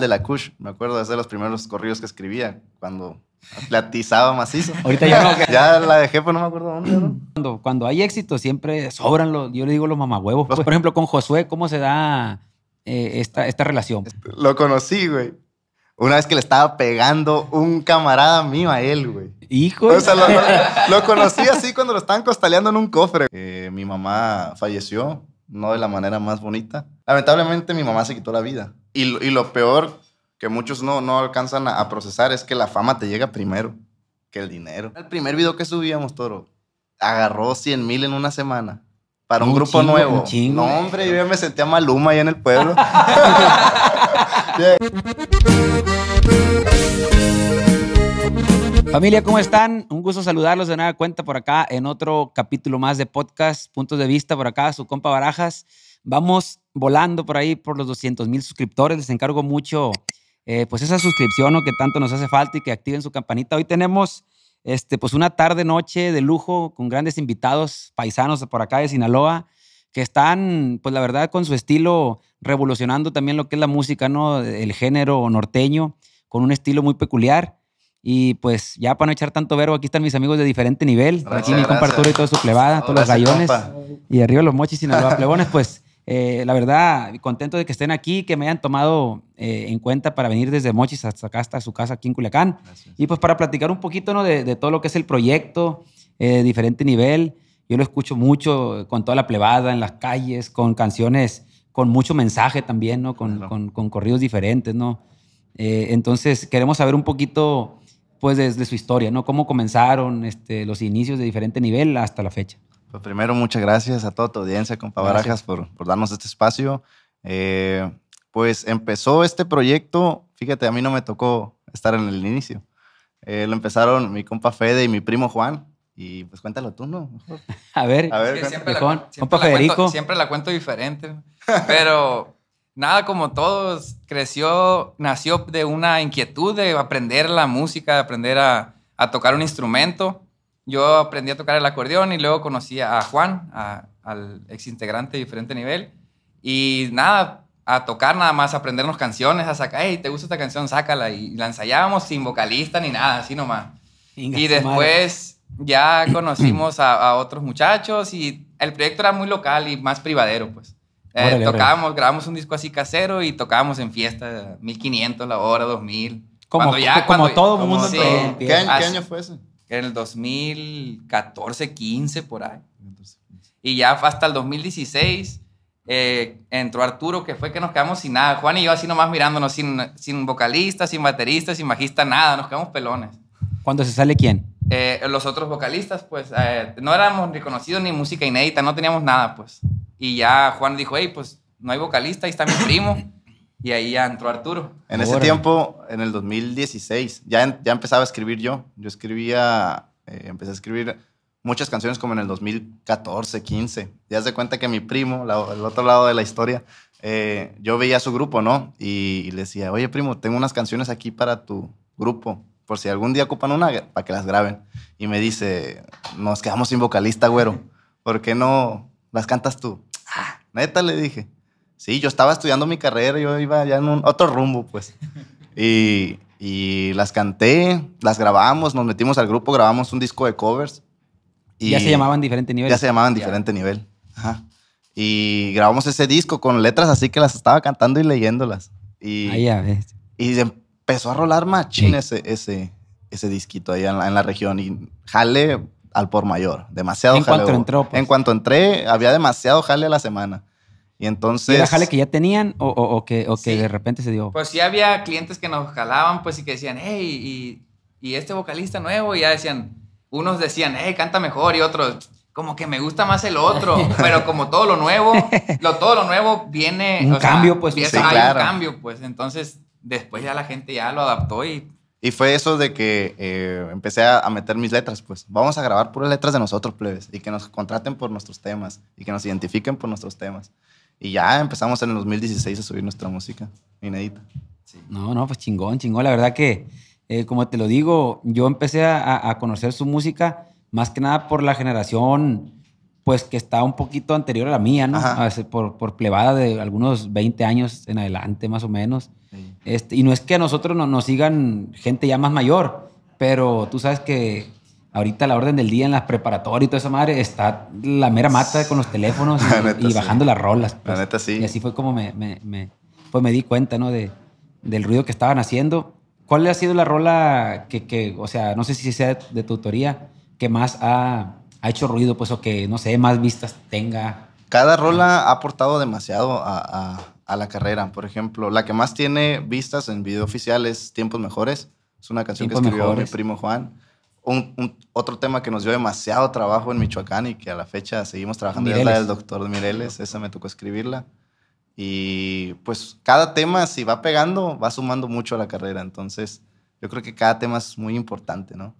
de la Kush, me acuerdo de ser los primeros corridos que escribía cuando le atizaba macizo. Ahorita ya no. Ya la dejé, pero no me acuerdo dónde. ¿no? Cuando, cuando hay éxito siempre sobran los, yo le digo los mamahuevos. Pues, por ejemplo, con Josué, ¿cómo se da eh, esta, esta relación? Lo conocí, güey. Una vez que le estaba pegando un camarada mío a él, güey. Hijo. O sea, lo, lo- lo conocí así cuando lo estaban costaleando en un cofre. Eh, mi mamá falleció, no de la manera más bonita. Lamentablemente mi mamá se quitó la vida. Y, lo- y lo peor que muchos no, no alcanzan a, a procesar es que la fama te llega primero que el dinero. El primer video que subíamos, Toro, agarró 100 mil en una semana. Para un, Un grupo chingo, nuevo. un chingo. No, hombre, yo ya me sentía maluma ahí en el pueblo. Familia, ¿cómo están? Un gusto saludarlos de nueva cuenta por acá en otro capítulo más de podcast, Puntos de Vista por acá, su compa Barajas. Vamos volando por ahí por los 200 mil suscriptores. Les encargo mucho eh, pues esa suscripción ¿no? que tanto nos hace falta y que activen su campanita. Hoy tenemos este, pues una tarde, noche de lujo con grandes invitados paisanos por acá de Sinaloa que están, pues la verdad, con su estilo revolucionando también lo que es la música, ¿no? El género norteño, con un estilo muy peculiar. Y pues ya para no echar tanto verbo, aquí están mis amigos de diferente nivel. Gracias, aquí mi compa. Arturo y toda su plebada, todos los rayones. compa. Y arriba los mochis y los plebones, pues eh, la verdad, contento de que estén aquí, que me hayan tomado eh, en cuenta para venir desde Mochis hasta acá, hasta su casa aquí en Culiacán. Y pues para platicar un poquito ¿no? de, de todo lo que es el proyecto, eh, diferente nivel. Yo lo escucho mucho con toda la plebada en las calles, con canciones con mucho mensaje también, ¿no? Con, Claro. con- con corridos diferentes, ¿no? Eh, entonces queremos saber un poquito, pues, desde su historia, ¿no? Cómo comenzaron este, los inicios de diferente nivel hasta la fecha. Pues primero, muchas gracias a toda tu audiencia, compa. Barajas, por, por darnos este espacio. Eh, pues empezó este proyecto, fíjate, a mí no me tocó estar en el inicio. Eh, lo empezaron mi compa Fede y mi primo Juan. Y pues cuéntalo tú, ¿no? Mejor. A ver, A ver, que siempre, la, siempre compa la cuento- Federico. siempre la cuento diferente. Pero nada, como todos, creció, nació de una inquietud de aprender la música, de aprender a, a tocar un instrumento. Yo aprendí a tocar el acordeón y luego conocí a Juan, a- al ex integrante de diferente nivel. Y nada, a tocar nada más, a aprendernos canciones, a sacar, hey, ¿te gusta esta canción? Sácala. Y la ensayábamos sin vocalista ni nada, así nomás. Inga Y madre. después ya conocimos a, a otros muchachos y el proyecto era muy local y más privadero, pues. Eh, Órale, órale. tocábamos, grabamos un disco así casero y tocábamos en fiesta, 1500 la hora, 2000. Como, Cuando ya- como cuando- todo Como mundo sí. todo. ¿Qué, año fue ese? En el 2014, 15 por ahí. Y ya fue hasta el 2016 eh, entró Arturo, que fue que nos quedamos sin nada. Juan y yo así nomás mirándonos, sin, sin vocalista, sin baterista, sin bajista, nada. Nos quedamos pelones. ¿Cuándo se sale quién? Eh, los otros vocalistas, pues, eh, no éramos reconocidos ni música inédita, no teníamos nada, pues. Y ya Juan dijo, hey, pues, no hay vocalista, ahí está mi primo. Y ahí ya entró Arturo. En ese tiempo, en el 2016, ya, en- ya empezaba a escribir yo. Yo escribía, eh, empecé a escribir muchas canciones como en el 2014, 15. Ya se cuenta que mi primo, la- el otro lado de la historia, eh, yo veía su grupo, ¿no? Y, y le decía, oye, primo, tengo unas canciones aquí para tu grupo, por si algún día ocupan una, para que las graben. Y me dice, nos quedamos sin vocalista, güero. ¿Por qué no las cantas tú? Ah, neta, le dije. Sí, yo estaba estudiando mi carrera, yo iba ya en un otro rumbo, pues. Y, y las canté, las grabamos, nos metimos al grupo, grabamos un disco de covers. Y ya se llamaban diferente nivel. Ya se llamaban diferente nivel. Ajá. Y grabamos ese disco con letras así que las estaba cantando y leyéndolas. Y, Ahí ya ves. y empezó a rolar machín Sí. ese, ese, ese disquito ahí en la, en la región. Y jale al por mayor. Demasiado En jale cuanto hubo. entró, pues. En cuanto entré, había demasiado jale a la semana. Y ¿Y entonces. era jale que ya tenían o, o- o que, o que Sí. de repente se dio? Pues sí había clientes que nos jalaban, pues, y que decían, hey, y, y este vocalista nuevo, y ya decían, unos decían, hey, canta mejor, y otros, como que me gusta más el otro, pero como todo lo nuevo, lo, todo lo nuevo viene... Un o sea, cambio, pues, viene- sí, hay claro. un cambio, pues, entonces, después ya la gente ya lo adaptó y... Y fue eso de que eh, empecé a meter mis letras, pues vamos a grabar puras letras de nosotros, plebes, y que nos contraten por nuestros temas, y que nos identifiquen por nuestros temas. Y ya empezamos en el 2016 a subir nuestra música inédita. No, no, pues chingón, chingón. La verdad que, eh, como te lo digo, yo empecé a, a- conocer su música más que nada por la generación, pues que está un poquito anterior a la mía, ¿no? A veces por, por plebada de algunos 20 años en adelante, más o menos. Sí. Este, y no es que a nosotros no, nos sigan gente ya más mayor, pero tú sabes que ahorita la orden del día en las preparatorias y toda esa madre está la mera mata con los teléfonos La y, neta, y sí. bajando las rolas. La pues. neta, sí. Y así fue como me, me, me- pues me di cuenta, ¿no? De, del ruido que estaban haciendo. ¿Cuál ha sido la rola que, que, o sea, no sé si sea de tu autoría, que más ha, ha hecho ruido, pues, o que, no sé, más vistas tenga? Cada rola ha aportado demasiado a, a- a la carrera. Por ejemplo, la que más tiene vistas en video oficial es Tiempos Mejores. Es una canción Tiempos que escribió Mejores. mi primo Juan. Un, un- otro tema que nos dio demasiado trabajo en Michoacán y que a la fecha seguimos trabajando es la del doctor Mireles. Esa me tocó escribirla. Y pues cada tema, si va pegando, va sumando mucho a la carrera. Entonces, yo creo que cada tema es muy importante, ¿no?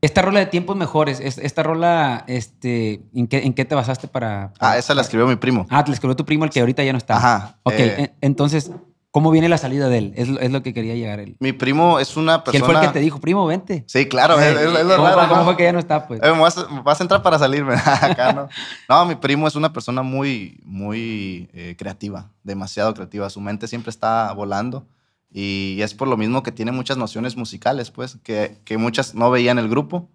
Esta rola de tiempos mejores, es- esta rola, este, ¿en qué, en qué te basaste para, para- Ah, esa la escribió mi primo. Ah, te la escribió tu primo, el que ahorita ya no está. Ajá, Ok, eh. en- entonces, ¿cómo viene la salida de él? Es, es lo que quería llegar él. Mi primo es una persona... fue el que te dijo, primo, vente. Sí, claro, es, es- es lo ¿Cómo, raro, fue- cómo fue que ya no está, pues? Eh, vas, vas a entrar para salirme. Acá no. No, mi primo es una persona muy, muy eh, creativa, demasiado creativa. Su mente siempre está volando y es por lo mismo que tiene muchas nociones musicales, pues, que, que muchas no veían el grupo.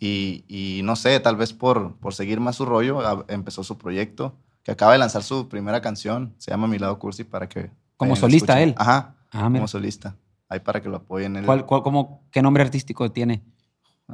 Y, y no sé, tal vez por, por seguir más su rollo, a- empezó su proyecto, que acaba de lanzar su primera canción, se llama Mi Lado Cursi, para que... Como solista él. Ajá, Ah, mira. como solista. Ahí para que lo apoyen. Él- ¿Cuál, cuál- cómo, ¿Qué nombre artístico tiene?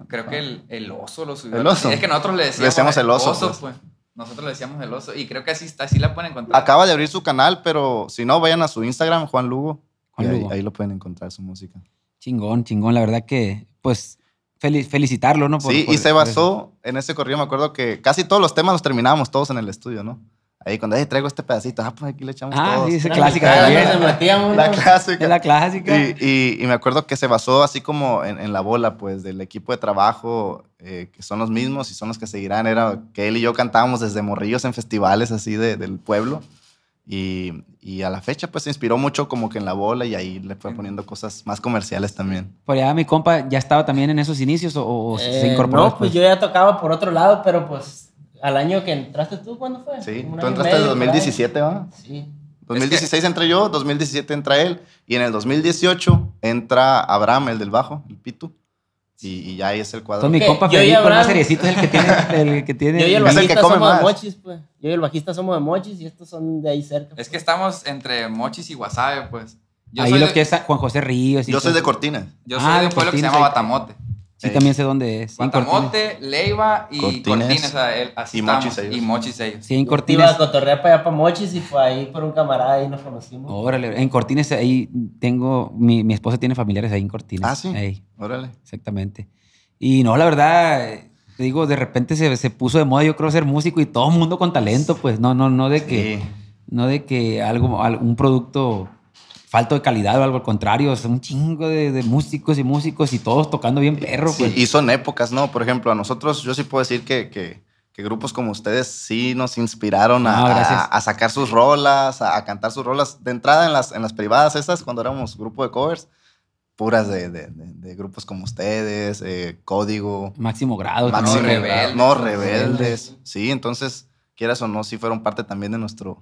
Creo que el, el oso lo subió. El oso. Es que nosotros le decíamos, Le decíamos el oso, pues. pues. Nosotros le decíamos el oso. Y creo que así, está- así la pueden encontrar. Acaba de abrir su canal, pero si no, vayan a su Instagram, Juan Lugo. Juan y ahí- Lugo. Ahí, lo pueden encontrar su música. Chingón, chingón. La verdad que, pues, fel- felicitarlo, ¿no? Por- sí, por- y se basó en ese corrido. Me acuerdo que casi todos los temas los terminábamos todos en el estudio, ¿no? Ahí cuando "Ey, traigo este pedacito, ah, pues aquí le echamos Ah, todos. sí, esa clásica también. nos metíamos, La clásica. Es la clásica. Y, y- y me acuerdo que se basó así como en, en la bola, pues, del equipo de trabajo, eh, que son los mismos y son los que seguirán. Era que él y yo cantábamos desde morrillos en festivales así de- del pueblo. Y, y a la fecha, pues, se inspiró mucho como que en la bola y ahí le fue poniendo cosas más comerciales también. Por allá mi compa ya estaba también en esos inicios o, o se Eh, incorporó. no, después? pues yo ya tocaba por otro lado, pero pues al año que entraste tú, ¿cuándo fue? Sí, Un tú entraste en medio, por ahí. 2017, ¿va? Sí. 2016 entré yo, 2017 entra él, y en el 2018 entra Abraham, el del bajo, el Pitu, y, y ya ahí es el cuadro. Entonces mi compa Federico, el más seriecito, es el que tiene... El que tiene Yo y el Es el que bajista come somos más. de Mochis, pues. Yo y el bajista somos de Mochis y estos son de ahí cerca. Es que estamos entre Mochis y Wasabe, pues. Yo ahí soy lo de, que es Juan José Ríos. y Yo soy de. Cortinas. Yo Ah, soy de de un pueblo que se llama. Batamote. Sí, también sé dónde es. Batamote, Leiva y Cortines. Cortines. o sea, el- así Y estamos. Mochis ellos. Y Mochis ellos. Sí, en Iba Cortines. a cotorrear para allá para Mochis y fue ahí por un camarada y nos conocimos. Órale, en Cortines ahí tengo... Mi, mi esposa tiene familiares ahí en Cortines. Ah, sí. Ey, Órale. exactamente. Y no, la verdad, eh, te digo, de repente se, se puso de moda, yo creo, ser músico y todo el mundo con talento, pues no, no, no de que... Sí. No de que algo, al- un producto falto de calidad o algo al contrario, es un chingo de, de músicos y músicos y todos tocando bien perro, Sí, pues. y son épocas, ¿no? Por ejemplo, a nosotros, yo sí puedo decir que, que- que grupos como ustedes sí nos inspiraron a, Ah, a- a sacar sus rolas, a, a cantar sus rolas. De entrada en las, en las privadas esas, cuando éramos grupo de covers, puras de, de- de- de grupos como ustedes, eh, Código, Máximo grado. Máximo, también. Rebeldes. no Rebeldes. rebeldes. Sí, entonces, quieras o no, sí fueron parte también de nuestro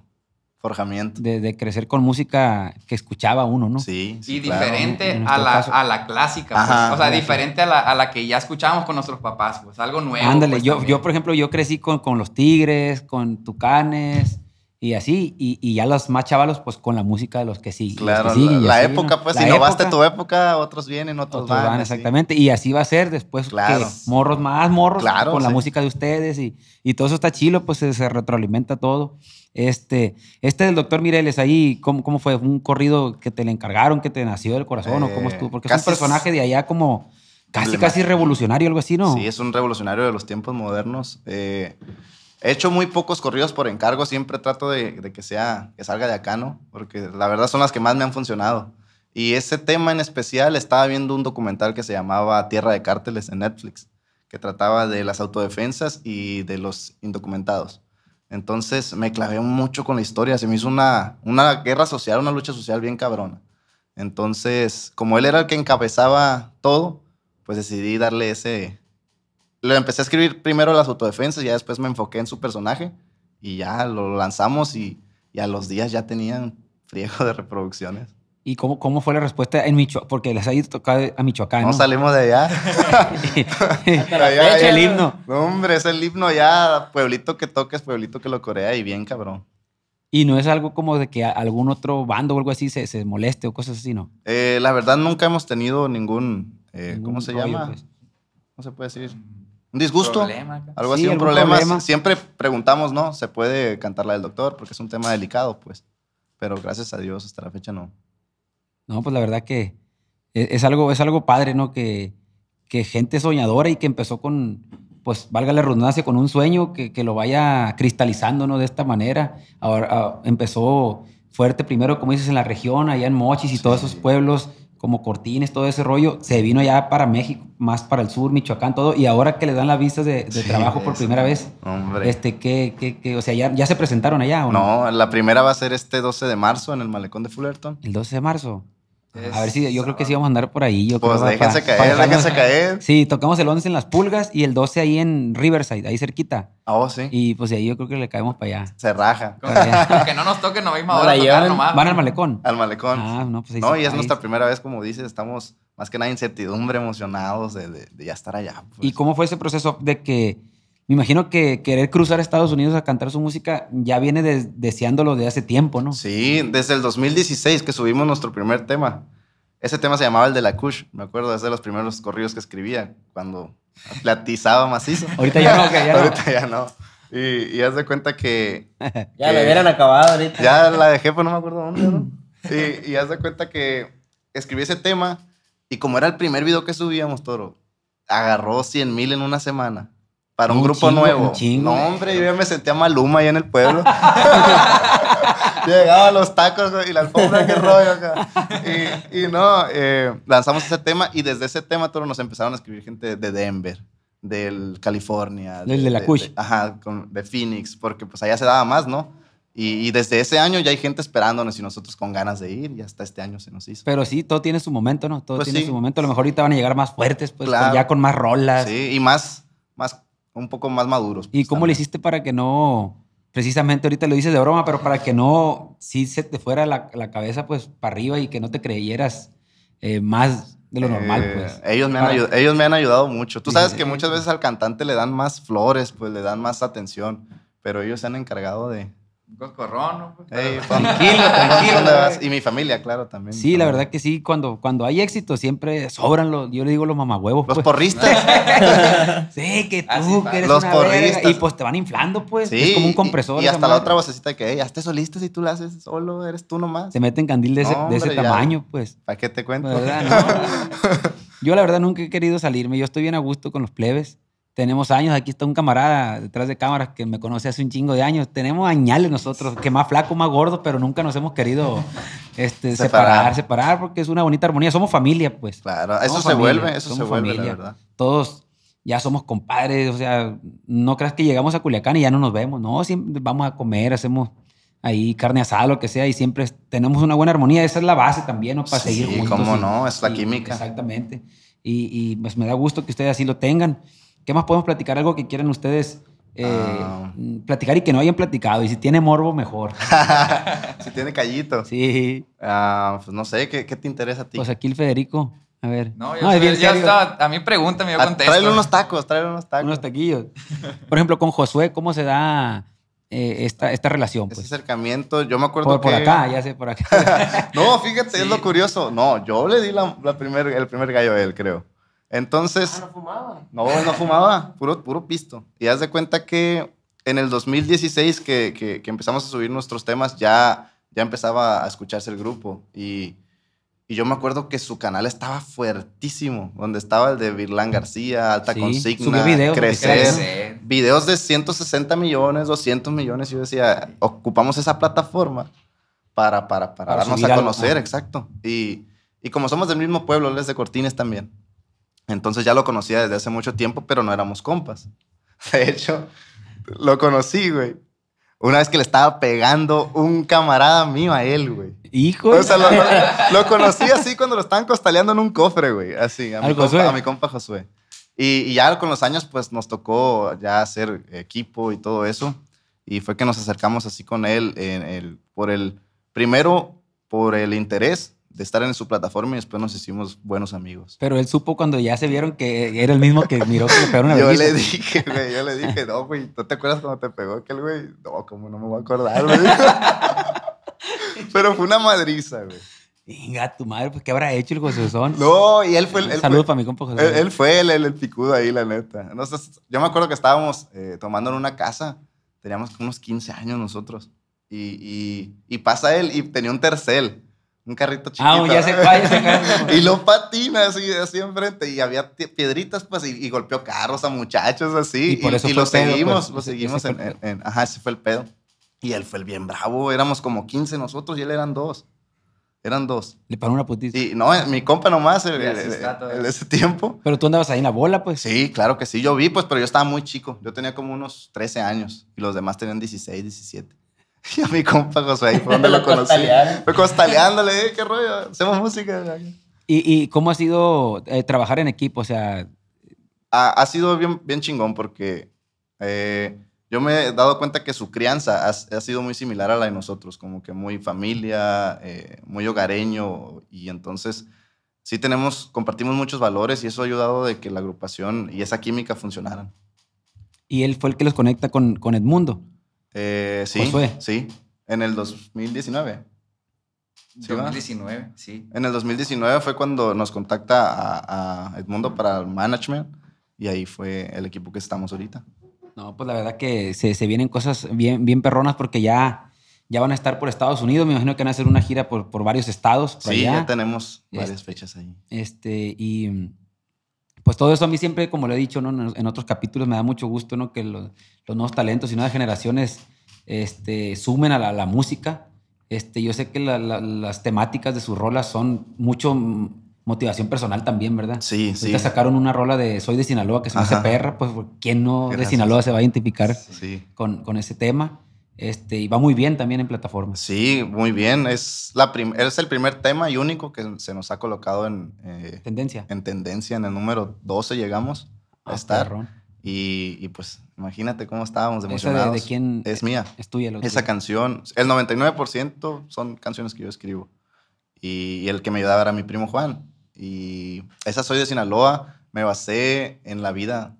forjamiento. De, de crecer con música que escuchaba uno, ¿no? Sí, sí, y claro. diferente en a la, a la clásica, pues. Ajá. o sea, diferente a la, a la que ya escuchábamos con nuestros papás, pues algo nuevo. Ándale, pues, yo, también. yo, por ejemplo, yo crecí con, con los Tigres, con Tucanes y así, y, y ya los más chavalos, pues con la música de los que sí. los que Claro, siguen la, la así, ¿no? época, pues, La si innovaste época, tu época, otros vienen, otros, otros van. exactamente. Y así va a ser después Claro. que morros más morros Claro, con la música de ustedes y, y todo eso está chilo, pues se, se retroalimenta todo. Este, este del doctor Mireles ahí, ¿cómo, ¿cómo fue? ¿Un corrido que te le encargaron, que te nació del corazón o cómo Eh, estuvo? Porque es un personaje de allá como casi, casi revolucionario, algo así, ¿no? Sí, es un revolucionario de los tiempos modernos. Eh, he hecho muy pocos corridos por encargo, siempre trato de, que sea, que salga de acá, ¿no? Porque la verdad son las que más me han funcionado. Y ese tema en especial, estaba viendo un documental que se llamaba Tierra de Cárteles en Netflix, que trataba de las autodefensas y de los indocumentados. Entonces me clavé mucho con la historia, se me hizo una, una guerra social, una lucha social bien cabrona. Entonces, como él era el que encabezaba todo, pues decidí darle ese, lo empecé a escribir primero las autodefensas, ya después me enfoqué en su personaje y ya lo lanzamos y, y a los días ya tenían friego de reproducciones. ¿Y cómo, cómo fue la respuesta en Michoacán? Porque les ha ido tocado a Michoacán, No, ¿no? salimos de allá. Allá, el himno. No, hombre, es el himno ya. Pueblito que toques, pueblito que lo corea y bien cabrón. Y no es algo como de que algún otro bando o algo así se, se moleste o cosas así, ¿no? Eh, la verdad, nunca hemos tenido ningún. eh, Ningún ¿Cómo se rollo, llama? pues. ¿Cómo se puede decir? ¿Un disgusto? Problema. Algo Sí, así, un problema. problema. Siempre preguntamos, ¿no? ¿Se puede cantar la del doctor? Porque es un tema delicado, pues. Pero gracias a Dios, hasta la fecha no. No, pues la verdad que es, es algo, es algo padre, ¿no? Que, que gente soñadora y que empezó con, pues, valga la redundancia, con un sueño que, que lo vaya cristalizando, ¿no? De esta manera. Ahora ah, empezó fuerte primero, como dices, en la región, allá en Mochis y todos esos pueblos, como Cortines, todo ese rollo. Se vino ya para México, más para el sur, Michoacán, todo. Y ahora que le dan las vistas de, de Sí, trabajo por eso. primera vez, Hombre. este, ¿qué, qué, qué? o sea, ya, ya se presentaron allá, ¿o no? no, la primera va a ser este 12 de marzo en el Malecón de Fullerton. El 12 de marzo. Es A ver si yo creo que sí vamos a andar por ahí. Yo Pues creo, déjense para- caer, para déjense caer. Sí, tocamos el 11 en Las Pulgas y el 12 ahí en Riverside, ahí cerquita. Oh, sí. Y pues de ahí yo creo que le caemos para allá. Se raja. Con que no nos toquen misma No hora la tocar nomás. Van al malecón. Al malecón. Ah, no, pues ahí no, y es ahí- nuestra primera vez, como dices, estamos más que nada incertidumbre, emocionados de, de- de ya estar allá. pues. ¿Y cómo fue ese proceso de que, me imagino que querer cruzar a Estados Unidos a cantar su música ya viene de- deseándolo de hace tiempo, ¿no? Sí, desde el 2016 que subimos nuestro primer tema. Ese tema se llamaba el de la Kush. Me acuerdo, es de los primeros corridos que escribía cuando platizaba macizo. Ahorita ya no, que ya no. Ahorita ya no. Y, y haz de cuenta que Ya que- lo hubieran acabado ahorita. ya la dejé, pero no me acuerdo dónde, ¿no? Y, y haz de cuenta que escribí ese tema y como era el primer video que subíamos, Toro, agarró 100 mil en una semana para un, Un grupo chingo, nuevo. un chingo. No, hombre, yo ya me sentía maluma ahí en el pueblo. Llegaba a los tacos y la alfombra, qué rollo acá. Y, y no, eh, lanzamos ese tema y desde ese tema, Toro, nos empezaron a escribir gente de Denver, del California. Del de la Kush. ajá, con- de Phoenix, porque pues allá se daba más, ¿no? Y, y desde ese año ya hay gente esperándonos y nosotros con ganas de ir y hasta este año se nos hizo. Pero sí, todo tiene su momento, ¿no? Todo Pues tiene sí. su momento. A lo mejor ahorita van a llegar más fuertes, pues con- Claro. ya con más rolas. Sí, y más, un poco más maduros. ¿Y pues, cómo le hiciste para que no, precisamente ahorita lo dices de broma, pero para que no, sí se te fuera la, la cabeza pues para arriba y que no te creyeras eh, más de lo normal, Eh, pues? ellos, me han Para- ayud- ellos me han ayudado mucho. Tú sabes que muchas veces al cantante le dan más flores, pues le dan más atención, pero ellos se han encargado de... Coscorrón, ¿no? Pues, "Ey, pero- pon- Tranquilo, tranquilo, dónde vas". güey. Y mi familia, claro, también. Sí, la verdad que sí, cuando, cuando hay éxito siempre sobran los, yo le digo los mamahuevos, Los pues. porristas. Sí, que tú, Así que eres Los una verga, porristas. Y pues te van inflando, pues. Sí, es como un compresor. Y, hasta la madre. otra vocecita que, hey, hazte solista si tú la haces solo, eres tú nomás. Te meten candil de ese, No, de ese hombre, ya. tamaño, pues. ¿Para qué te cuento? ¿Verdad? No. Yo la verdad nunca he querido salirme. Yo estoy bien a gusto con los plebes. Tenemos años. Aquí está un camarada detrás de cámaras que me conoce hace un chingo de años. Tenemos añales nosotros, que más flaco, más gordo, pero nunca nos hemos querido este, separar. Separar. separar, porque es una bonita armonía. Somos familia, pues. Claro, eso Somos se familia, vuelve, eso se vuelve, familia. la verdad. Todos ya somos compadres. O sea, no creas que llegamos a Culiacán y ya no nos vemos. No, siempre vamos a comer, hacemos ahí carne asada, lo que sea, y siempre tenemos una buena armonía. Esa es la base también, ¿no? Para Sí, seguir juntos. cómo y- no, es la y- química. Exactamente. Y, y, pues me da gusto que ustedes así lo tengan. ¿Qué más podemos platicar? Algo que quieran ustedes eh, Ah. platicar y que no hayan platicado. Y si tiene morbo, mejor. si tiene callito. Sí. Ah, pues no sé, ¿qué, qué te interesa a ti? Pues aquí el Federico. A ver. No, yo, es soy- bien yo serio. estaba, a mí pregúntame, yo Ah, contesto. tráele unos tacos, tráele unos tacos. Unos taquillos. Por ejemplo, con Josué, ¿cómo se da eh, esta, esta relación? Ese Pues? acercamiento, yo me acuerdo Por, acá, ya sé, por acá. No, fíjate, es lo curioso. No, yo le di la, la primer, el primer gallo a él, creo. Entonces, Ah, no fumaba. no, no fumaba, puro, puro pisto. Y haz de cuenta que en el 2016 que, que, que empezamos a subir nuestros temas, ya, ya empezaba a escucharse el grupo. Y, y yo me acuerdo que su canal estaba fuertísimo, donde estaba el de Virlán García, Alta Sí, Consigna, videos, Crecer. Crecer. Videos de 160 millones, 200 millones. Y yo decía, ocupamos esa plataforma para, para, para, Para darnos a algo, conocer, ajá. exacto. Y, y como somos del mismo pueblo, él es de Cortines también. Entonces ya lo conocía desde hace mucho tiempo, pero no éramos compas. De hecho, lo conocí, güey. Una vez que le estaba pegando un camarada mío a él, güey. Hijo. O sea, lo, lo- lo conocí así cuando lo estaban costaleando en un cofre, güey. Así, a mi, ¿Al compa, a mi compa Josué. Y, y ya con los años, pues nos tocó ya hacer equipo y todo eso. Y fue que nos acercamos así con él en el, por el, primero por el interés de estar en su plataforma y después nos hicimos buenos amigos. Pero él supo cuando ya se vieron que era el mismo que miró que le pegaron una Yo vergüenza. le dije, güey, yo le dije, no, güey, ¿tú te acuerdas cuando te pegó aquel güey? No, como no me voy a acordar, güey. Pero fue una madriza, güey. Venga, tu madre, pues, ¿qué habrá hecho el José No, y él fue el... Saludos para mi compa José. Él, él fue el, el, el picudo ahí, la neta. Yo me acuerdo que estábamos eh, tomando en una casa. Teníamos unos 15 años nosotros. Y, y, y pasa él y tenía un tercel. Un carrito chiquito. Ah, ya sé cuál. y lo patina así, así enfrente. Y había piedritas, pues, y, y golpeó carros a muchachos así. Y por eso lo pedo, seguimos, pues. lo seguimos en- en- Ajá, ese fue el pedo. Y él fue el bien bravo. Éramos como 15 nosotros y él eran dos. Eran dos. Le pegó una putiza. Y no, mi compa nomás, el, el- está el- todavía. el de ese tiempo. Pero tú andabas ahí en la bola, pues. Sí, claro que sí. Yo vi, pues, pero yo estaba muy chico. Yo tenía como unos 13 años y los demás tenían 16, 17. Y a mi compa José ahí fue donde lo conocí. Fue costaleándole, eh, qué rollo, hacemos música. ¿Y, y cómo ha sido eh, trabajar en equipo? O sea, Ha, ha sido bien, bien chingón porque eh, yo me he dado cuenta que su crianza ha, ha sido muy similar a la de nosotros, como que muy familia, eh, muy hogareño y entonces sí tenemos, compartimos muchos valores y eso ha ayudado de que la agrupación y esa química funcionaran. y él fue el que los conecta con, con Edmundo. Eh, sí, Josué. sí, en el 2019. Sí, va. 2019, sí. En el 2019 fue cuando nos contacta a, a Edmundo para el management y ahí fue el equipo que estamos ahorita. No, pues la verdad que se, se vienen cosas bien, bien perronas porque ya, ya van a estar por Estados Unidos. Me imagino que van a hacer una gira por, por varios estados. por Sí, allá. ya tenemos varias Este, fechas ahí. Este, y pues todo eso a mí siempre, como lo he dicho ¿no? en otros capítulos, me da mucho gusto ¿no? que los, los nuevos talentos y nuevas generaciones este, sumen a la, la música. Este, yo sé que la- la- las temáticas de sus rolas son mucho motivación personal también, ¿verdad? Sí, sí. Ahorita sacaron una rola de Soy de Sinaloa que se me hace perra, pues ¿quién no de Gracias. Sinaloa se va a identificar Sí. con, con ese tema? Este, y va muy bien también en plataformas. Sí, muy bien. Es, la prim- es el primer tema y único que se nos ha colocado en, eh, Tendencia. en tendencia. En el número 12 llegamos a Ah, estar. perrón. Y, y pues imagínate cómo estábamos ¿Esa de, emocionados. de quién Es mía. es tuya? la Esa tuya? canción, el 99% son canciones que yo escribo. Y, y el que me ayudaba era mi primo Juan. Y esa soy de Sinaloa. Me basé en la vida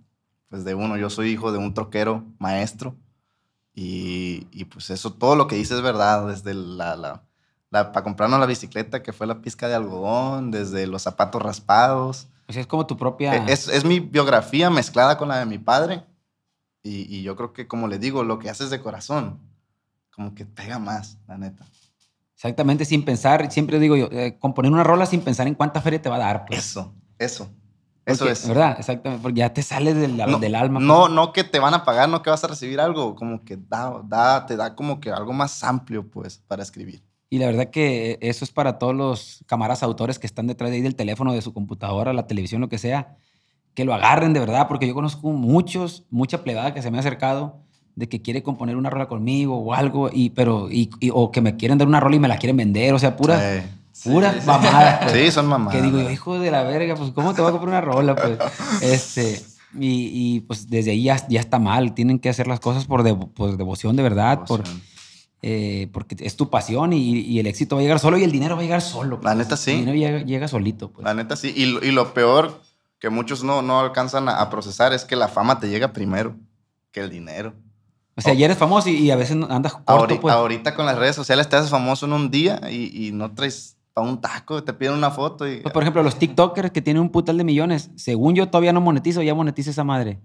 pues, de uno. Yo soy hijo de un troquero maestro. Y, y, pues eso, todo lo que dice es verdad. Desde la, la, la para comprarnos la bicicleta, que fue la pizca de algodón, desde los zapatos raspados. O sea, es como tu propia... Eh, Es, es mi biografía mezclada con la de mi padre. Y, y yo creo que, como le digo, lo que haces de corazón, como que pega más, la neta. Exactamente, sin pensar, siempre digo yo, eh, componer una rola sin pensar en cuánta feria te va a dar. Pues. Eso, eso. Eso Porque, es. ¿Verdad? Exactamente, porque ya te sale del, No, del alma. pues. No, no que te van a pagar, no que vas a recibir algo, como que da, da, te da como que algo más amplio, pues, para escribir. Y la verdad que eso es para todos los camaradas autores que están detrás de ahí del teléfono, de su computadora, la televisión, lo que sea, que lo agarren de verdad, porque yo conozco muchos, mucha plebada que se me ha acercado de que quiere componer una rola conmigo o algo, y, pero, y, y- o que me quieren dar una rola y me la quieren vender, o sea, pura, Eh, pura sí. mamada. pues. sí, son mamadas. Que digo yo, hijo de la verga, pues ¿cómo te voy a comprar una rola? Pues, este, y, y, pues desde ahí ya, ya está mal. Tienen que hacer las cosas por, devo- por devoción de verdad, por, Devoción. eh, porque es tu pasión y, y el éxito va a llegar solo y el dinero va a llegar solo. La pues. neta, sí. El dinero llega, llega solito. Pues. La neta, sí. Y, y lo peor que muchos no, no alcanzan a, a procesar es que la fama te llega primero que el dinero. O sea, ya eres famoso y, y a veces andas corto, Ahorita, pues. ahorita con las redes sociales te haces famoso en un día y, y no traes para un taco, te piden una foto y... Pues, por ejemplo, los TikTokers que tienen un putal de millones, según yo todavía no monetizo, ya monetiza esa madre.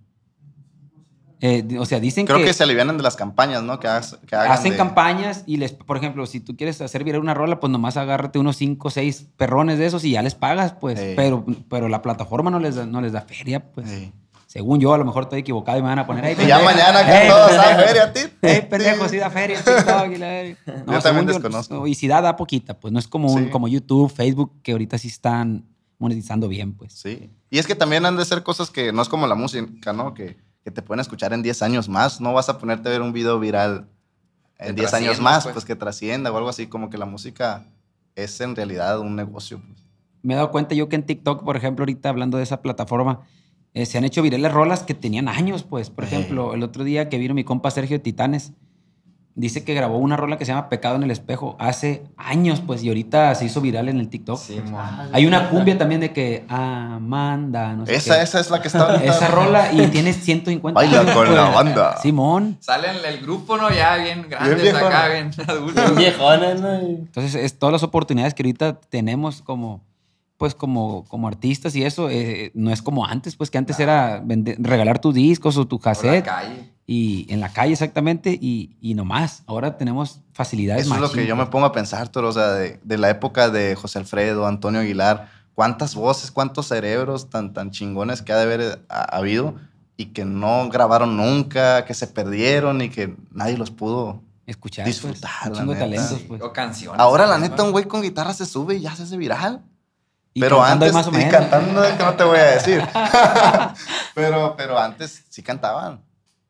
Eh, o sea, dicen Creo que... que, se alivianan de las campañas, ¿no? Que, hagas- que hagan hacen de- campañas y les, por ejemplo, si tú quieres hacer viral una rola, pues nomás agárrate unos 5 o 6 perrones de esos y ya les pagas, pues. Sí. Pero, pero la plataforma no les da, no les da feria, pues. Sí. Según yo, a lo mejor estoy equivocado y me van a poner ahí. Y ya mañana que todos a feria, ti. ¡Ey, pendejo, sí da feria! TikTok y la verga. Yo también desconozco. Y si da, da poquita, pues no es como, un- Sí. como YouTube, Facebook, que ahorita sí están monetizando bien, pues. Sí. Y es que también han de ser cosas que no es como la música, ¿no? Que, que te pueden escuchar en 10 años más. No vas a ponerte a ver un video viral en Que 10 años más, pues. pues. que trascienda o algo así. Como que la música es en realidad un negocio. pues. me he dado cuenta yo que en TikTok, por ejemplo, ahorita hablando de esa plataforma, eh, se han hecho virales rolas que tenían años, pues. Por ejemplo, el otro día que vino mi compa Sergio Titanes, dice que grabó una rola que se llama Pecado en el Espejo hace años, pues, y ahorita se hizo viral en el TikTok. Sí. Hay una cumbia también de que Amanda, no sé Esa, qué. esa es la que está ahorita. Esa rola y tiene 150 Baila años, con pues. la banda. Simón. Salen el grupo, ¿no? Ya bien grandes viejo, acá, bien Bien adultos. viejona, ¿no? Entonces, es todas las oportunidades que ahorita tenemos como, pues, como, como artistas y eso, eh, no es como antes, pues, que antes era vende- regalar tus discos o tu Por la cassette calle. y en la calle exactamente y, y no más. Ahora tenemos facilidades Eso es lo machín, que yo me pues. pongo a pensar, Toro, o sea, de, de la época de José Alfredo, Antonio Aguilar, cuántas voces, cuántos cerebros tan, tan chingones que ha de haber eh, ha- habido y que no grabaron nunca, que se perdieron y que nadie los pudo. Escuchar, disfrutar, pues, un la chingo de neta. talentos, pues. O canciones. Ahora, la neta, un güey con guitarra se sube y ya se hace viral. Y pero antes, más o y cantando, que no te voy a decir. pero, pero antes sí cantaban.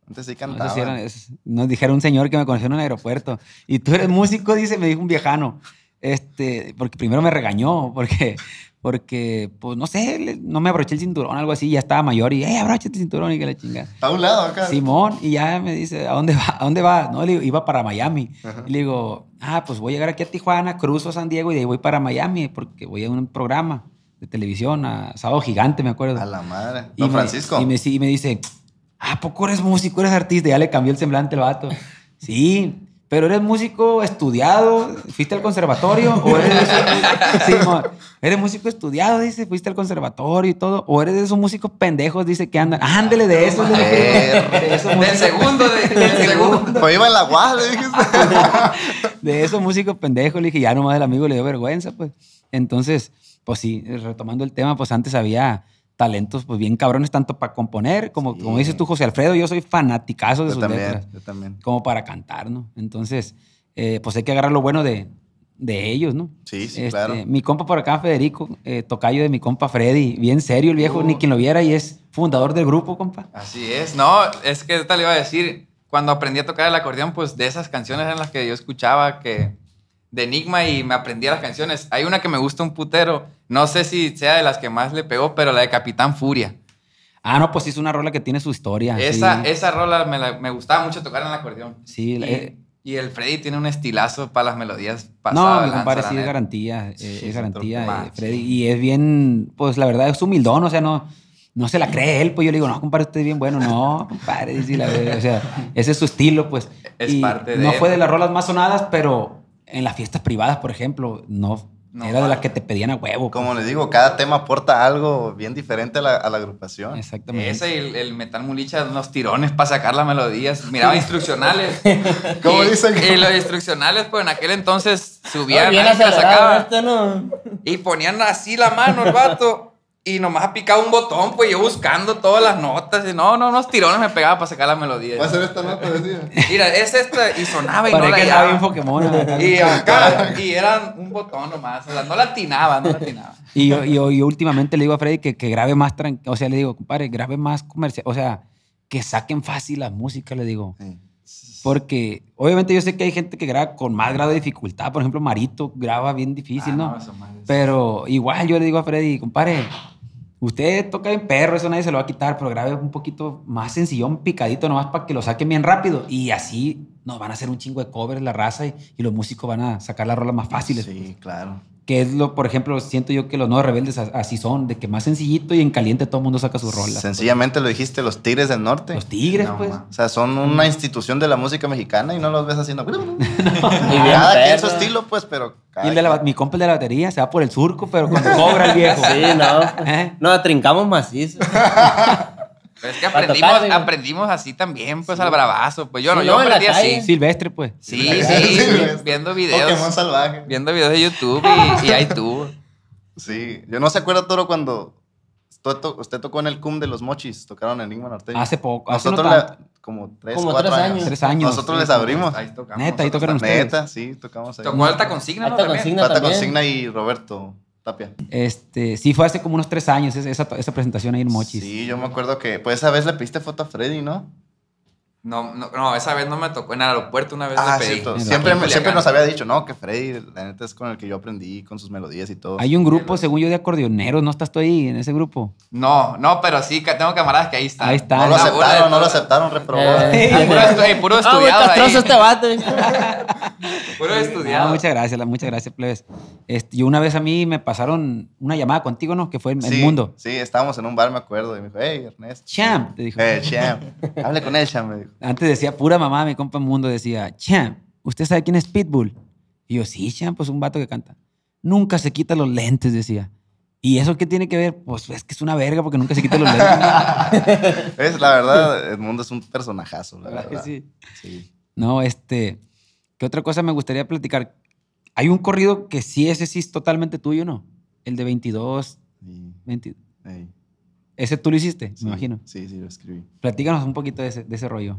Antes sí cantaban. es- nos dijeron un señor que me conoció en un aeropuerto. Y tú eres músico, dice, me dijo un viejano. Este, porque primero me regañó, porque, porque pues no sé, no me abroché el cinturón, algo así, ya estaba mayor y, eh, abróchate el cinturón y que la chinga. A un lado acá. Simón, y ya me dice, ¿a dónde va? ¿A dónde va? No, le digo, iba para Miami. Ajá. Y le digo, ah, pues voy a llegar aquí a Tijuana, cruzo San Diego y de ahí voy para Miami porque voy a un programa de televisión, a Sábado Gigante, me acuerdo. A la madre. Y Don me- Francisco. Y me, y me dice, ¿a poco eres músico, eres artista? Ya le cambió el semblante el vato. Sí, pero eres músico estudiado, ¿fuiste al conservatorio? ¿O eres, Sí, mo, ¿Eres músico estudiado? Dice, ¿fuiste al conservatorio y todo? ¿O eres de esos músicos pendejos? Dice que andan. Ándele de dije. de esos Del segundo, de- del segundo. Pues iba en la guada, le dijiste. de esos músicos pendejos, le dije, ya nomás el amigo le dio vergüenza, pues. Entonces, pues sí, retomando el tema, pues antes había talentos pues bien cabrones, tanto para componer, como, Sí. como dices tú, José Alfredo, yo soy fanaticazo de Yo sus también, letras, yo también. como para cantar, ¿no? Entonces, eh, pues hay que agarrar lo bueno de, de ellos, ¿no? Sí, sí, Este, claro. Mi compa por acá, Federico, eh, tocayo de mi compa Freddy, bien serio el viejo, Uh. ni quien lo viera, y es fundador del grupo, compa. Así es. No, es que ahorita le iba a decir, cuando aprendí a tocar el acordeón, pues de esas canciones eran las que yo escuchaba que de Enigma y me aprendía las canciones. Hay una que me gusta un putero, no sé si sea de las que más le pegó, pero la de Capitán Furia. Ah, no, pues sí, es una rola que tiene su historia. Esa, sí. esa rola me, la- me gustaba mucho tocar en el acordeón. Sí, y, la- eh, y el Freddy tiene un estilazo para las melodías No, pasadas. mi compadre sí es garantía, eh, Sí, es sí, garantía, eh, Freddy. Y es bien, pues la verdad es humildón, o sea, no, no se la cree él. Pues yo le digo, no, compadre, usted es bien bueno. No, compadre, dice la verdad, o sea, ese es su estilo, pues. Es Y parte de No él. fue de las rolas más sonadas, pero en las fiestas privadas, por ejemplo, no, No era de las que te pedían a huevo. Como pues. les digo, cada tema aporta algo bien diferente a la, a la agrupación. Exactamente. Ese y el, el metal mulicha, unos tirones para sacar las melodías. Miraba instruccionales. ¿Cómo y, dicen? Y los instruccionales, pues en aquel entonces subían, Ay, bien nadie se la acelerado sacaba. esto, ¿no? Y ponían así la mano el vato. Y nomás picaba un botón, pues yo buscando todas las notas. Y no, no, unos tirones me pegaba para sacar la melodía. Va a ser esta nota, decía. Mira, es esta. Y sonaba y no Parece la que estaba bien. Pokémon. Y acá, y eran un botón nomás. O sea, no la atinaba, no la atinaba. Y yo, yo, yo últimamente le digo a Freddy que, que grabe más tranquilo. O sea, le digo, compadre, grabe más comercial. O sea, que saquen fácil la música, le digo. Sí. Porque obviamente yo sé que hay gente que graba con más grado de dificultad. Por ejemplo, Marito graba bien difícil, Ah, ¿no? es- Pero igual yo le digo a Freddy, compadre, usted toca bien perro, eso nadie se lo va a quitar, pero grabe un poquito más sencillón, picadito, nomás para que lo saquen bien rápido. Y así nos van a hacer un chingo de covers la raza y, y los músicos van a sacar las rolas más fáciles. Sí, claro. Que es lo, por ejemplo, siento yo que los nuevos rebeldes así son, de que más sencillito y en caliente todo el mundo saca sus rolas. Sencillamente lo dijiste, los Tigres del Norte. Los tigres, No, pues. ma. O sea, son una institución de la música mexicana y no los ves haciendo. Y bien Cada quien su estilo, pues, pero. Y el de la- mi compa el de la batería se va por el surco, pero cuando cobra el viejo. Sí, no. ¿Eh? No, trincamos macizo. Pero es que aprendimos, aprendimos así también, pues al bravazo. Pues yo no, Sí, yo aprendí así. Silvestre, pues. Sí, Sí, viendo Pokémon videos. salvaje. Viendo videos de YouTube y, y ahí tú. Sí, yo no se acuerda, Toro, cuando usted, to- usted tocó en el CUM de los Mochis, tocaron Enigma Norteño. Hace poco, hace no Nosotros, como tres, Como cuatro tres años. años. Tres años. Nosotros Sí, les abrimos. Ahí tocamos. Neta, ahí tocaron ustedes. Neta, sí, tocamos ahí. Tocó alta consigna, ¿no? Alta consigna. También. Consigna y Roberto Tapia. Este, sí, fue hace como unos tres años esa, esa, presentación ahí en Mochis. Sí, yo me acuerdo que, pues esa vez le pediste foto a Freddy, ¿no? No, no, no, esa vez no me tocó en el aeropuerto, una vez Ah, le pedí. cierto. Siempre, siempre nos había dicho, no, que Freddy, la neta es con el que yo aprendí, con sus melodías y todo. Hay un grupo, según yo, de acordeoneros. ¿No estás tú ahí en ese grupo? No, no, pero sí, tengo camaradas que ahí están. Ahí están. no lo de aceptaron, no lo aceptaron, reprobado. Eh, Ah, puro, estu- eh, puro muy estudiado castroso ahí. este vato. Puro Ah, estudiado. muchas gracias, muchas gracias, plebes. Este, yo una vez a mí me pasaron una llamada contigo, ¿no? Que fue en el mundo. Sí, estábamos en un bar, me acuerdo, y me dijo, hey, Ernesto. Champ, te dijo. Eh, Champ. Hable con él, Champ, me dijo. Antes decía pura mamá, mi compa Mundo decía, Champ, ¿usted sabe quién es Pitbull? Y yo, sí, Champ, pues un vato que canta. Nunca se quita los lentes, decía. ¿Y eso qué tiene que ver? Pues es que es una verga porque nunca se quita los lentes. Es, la verdad, Edmundo es un personajazo, la ¿Verdad sí? Sí. No, este, ¿qué otra cosa me gustaría platicar? Hay un corrido que sí, ese sí es totalmente tuyo, ¿no? El de 22, Sí, 20. ey, Ese tú lo hiciste, sí, me imagino. Sí, sí, lo escribí. Platícanos un poquito de ese, de ese rollo.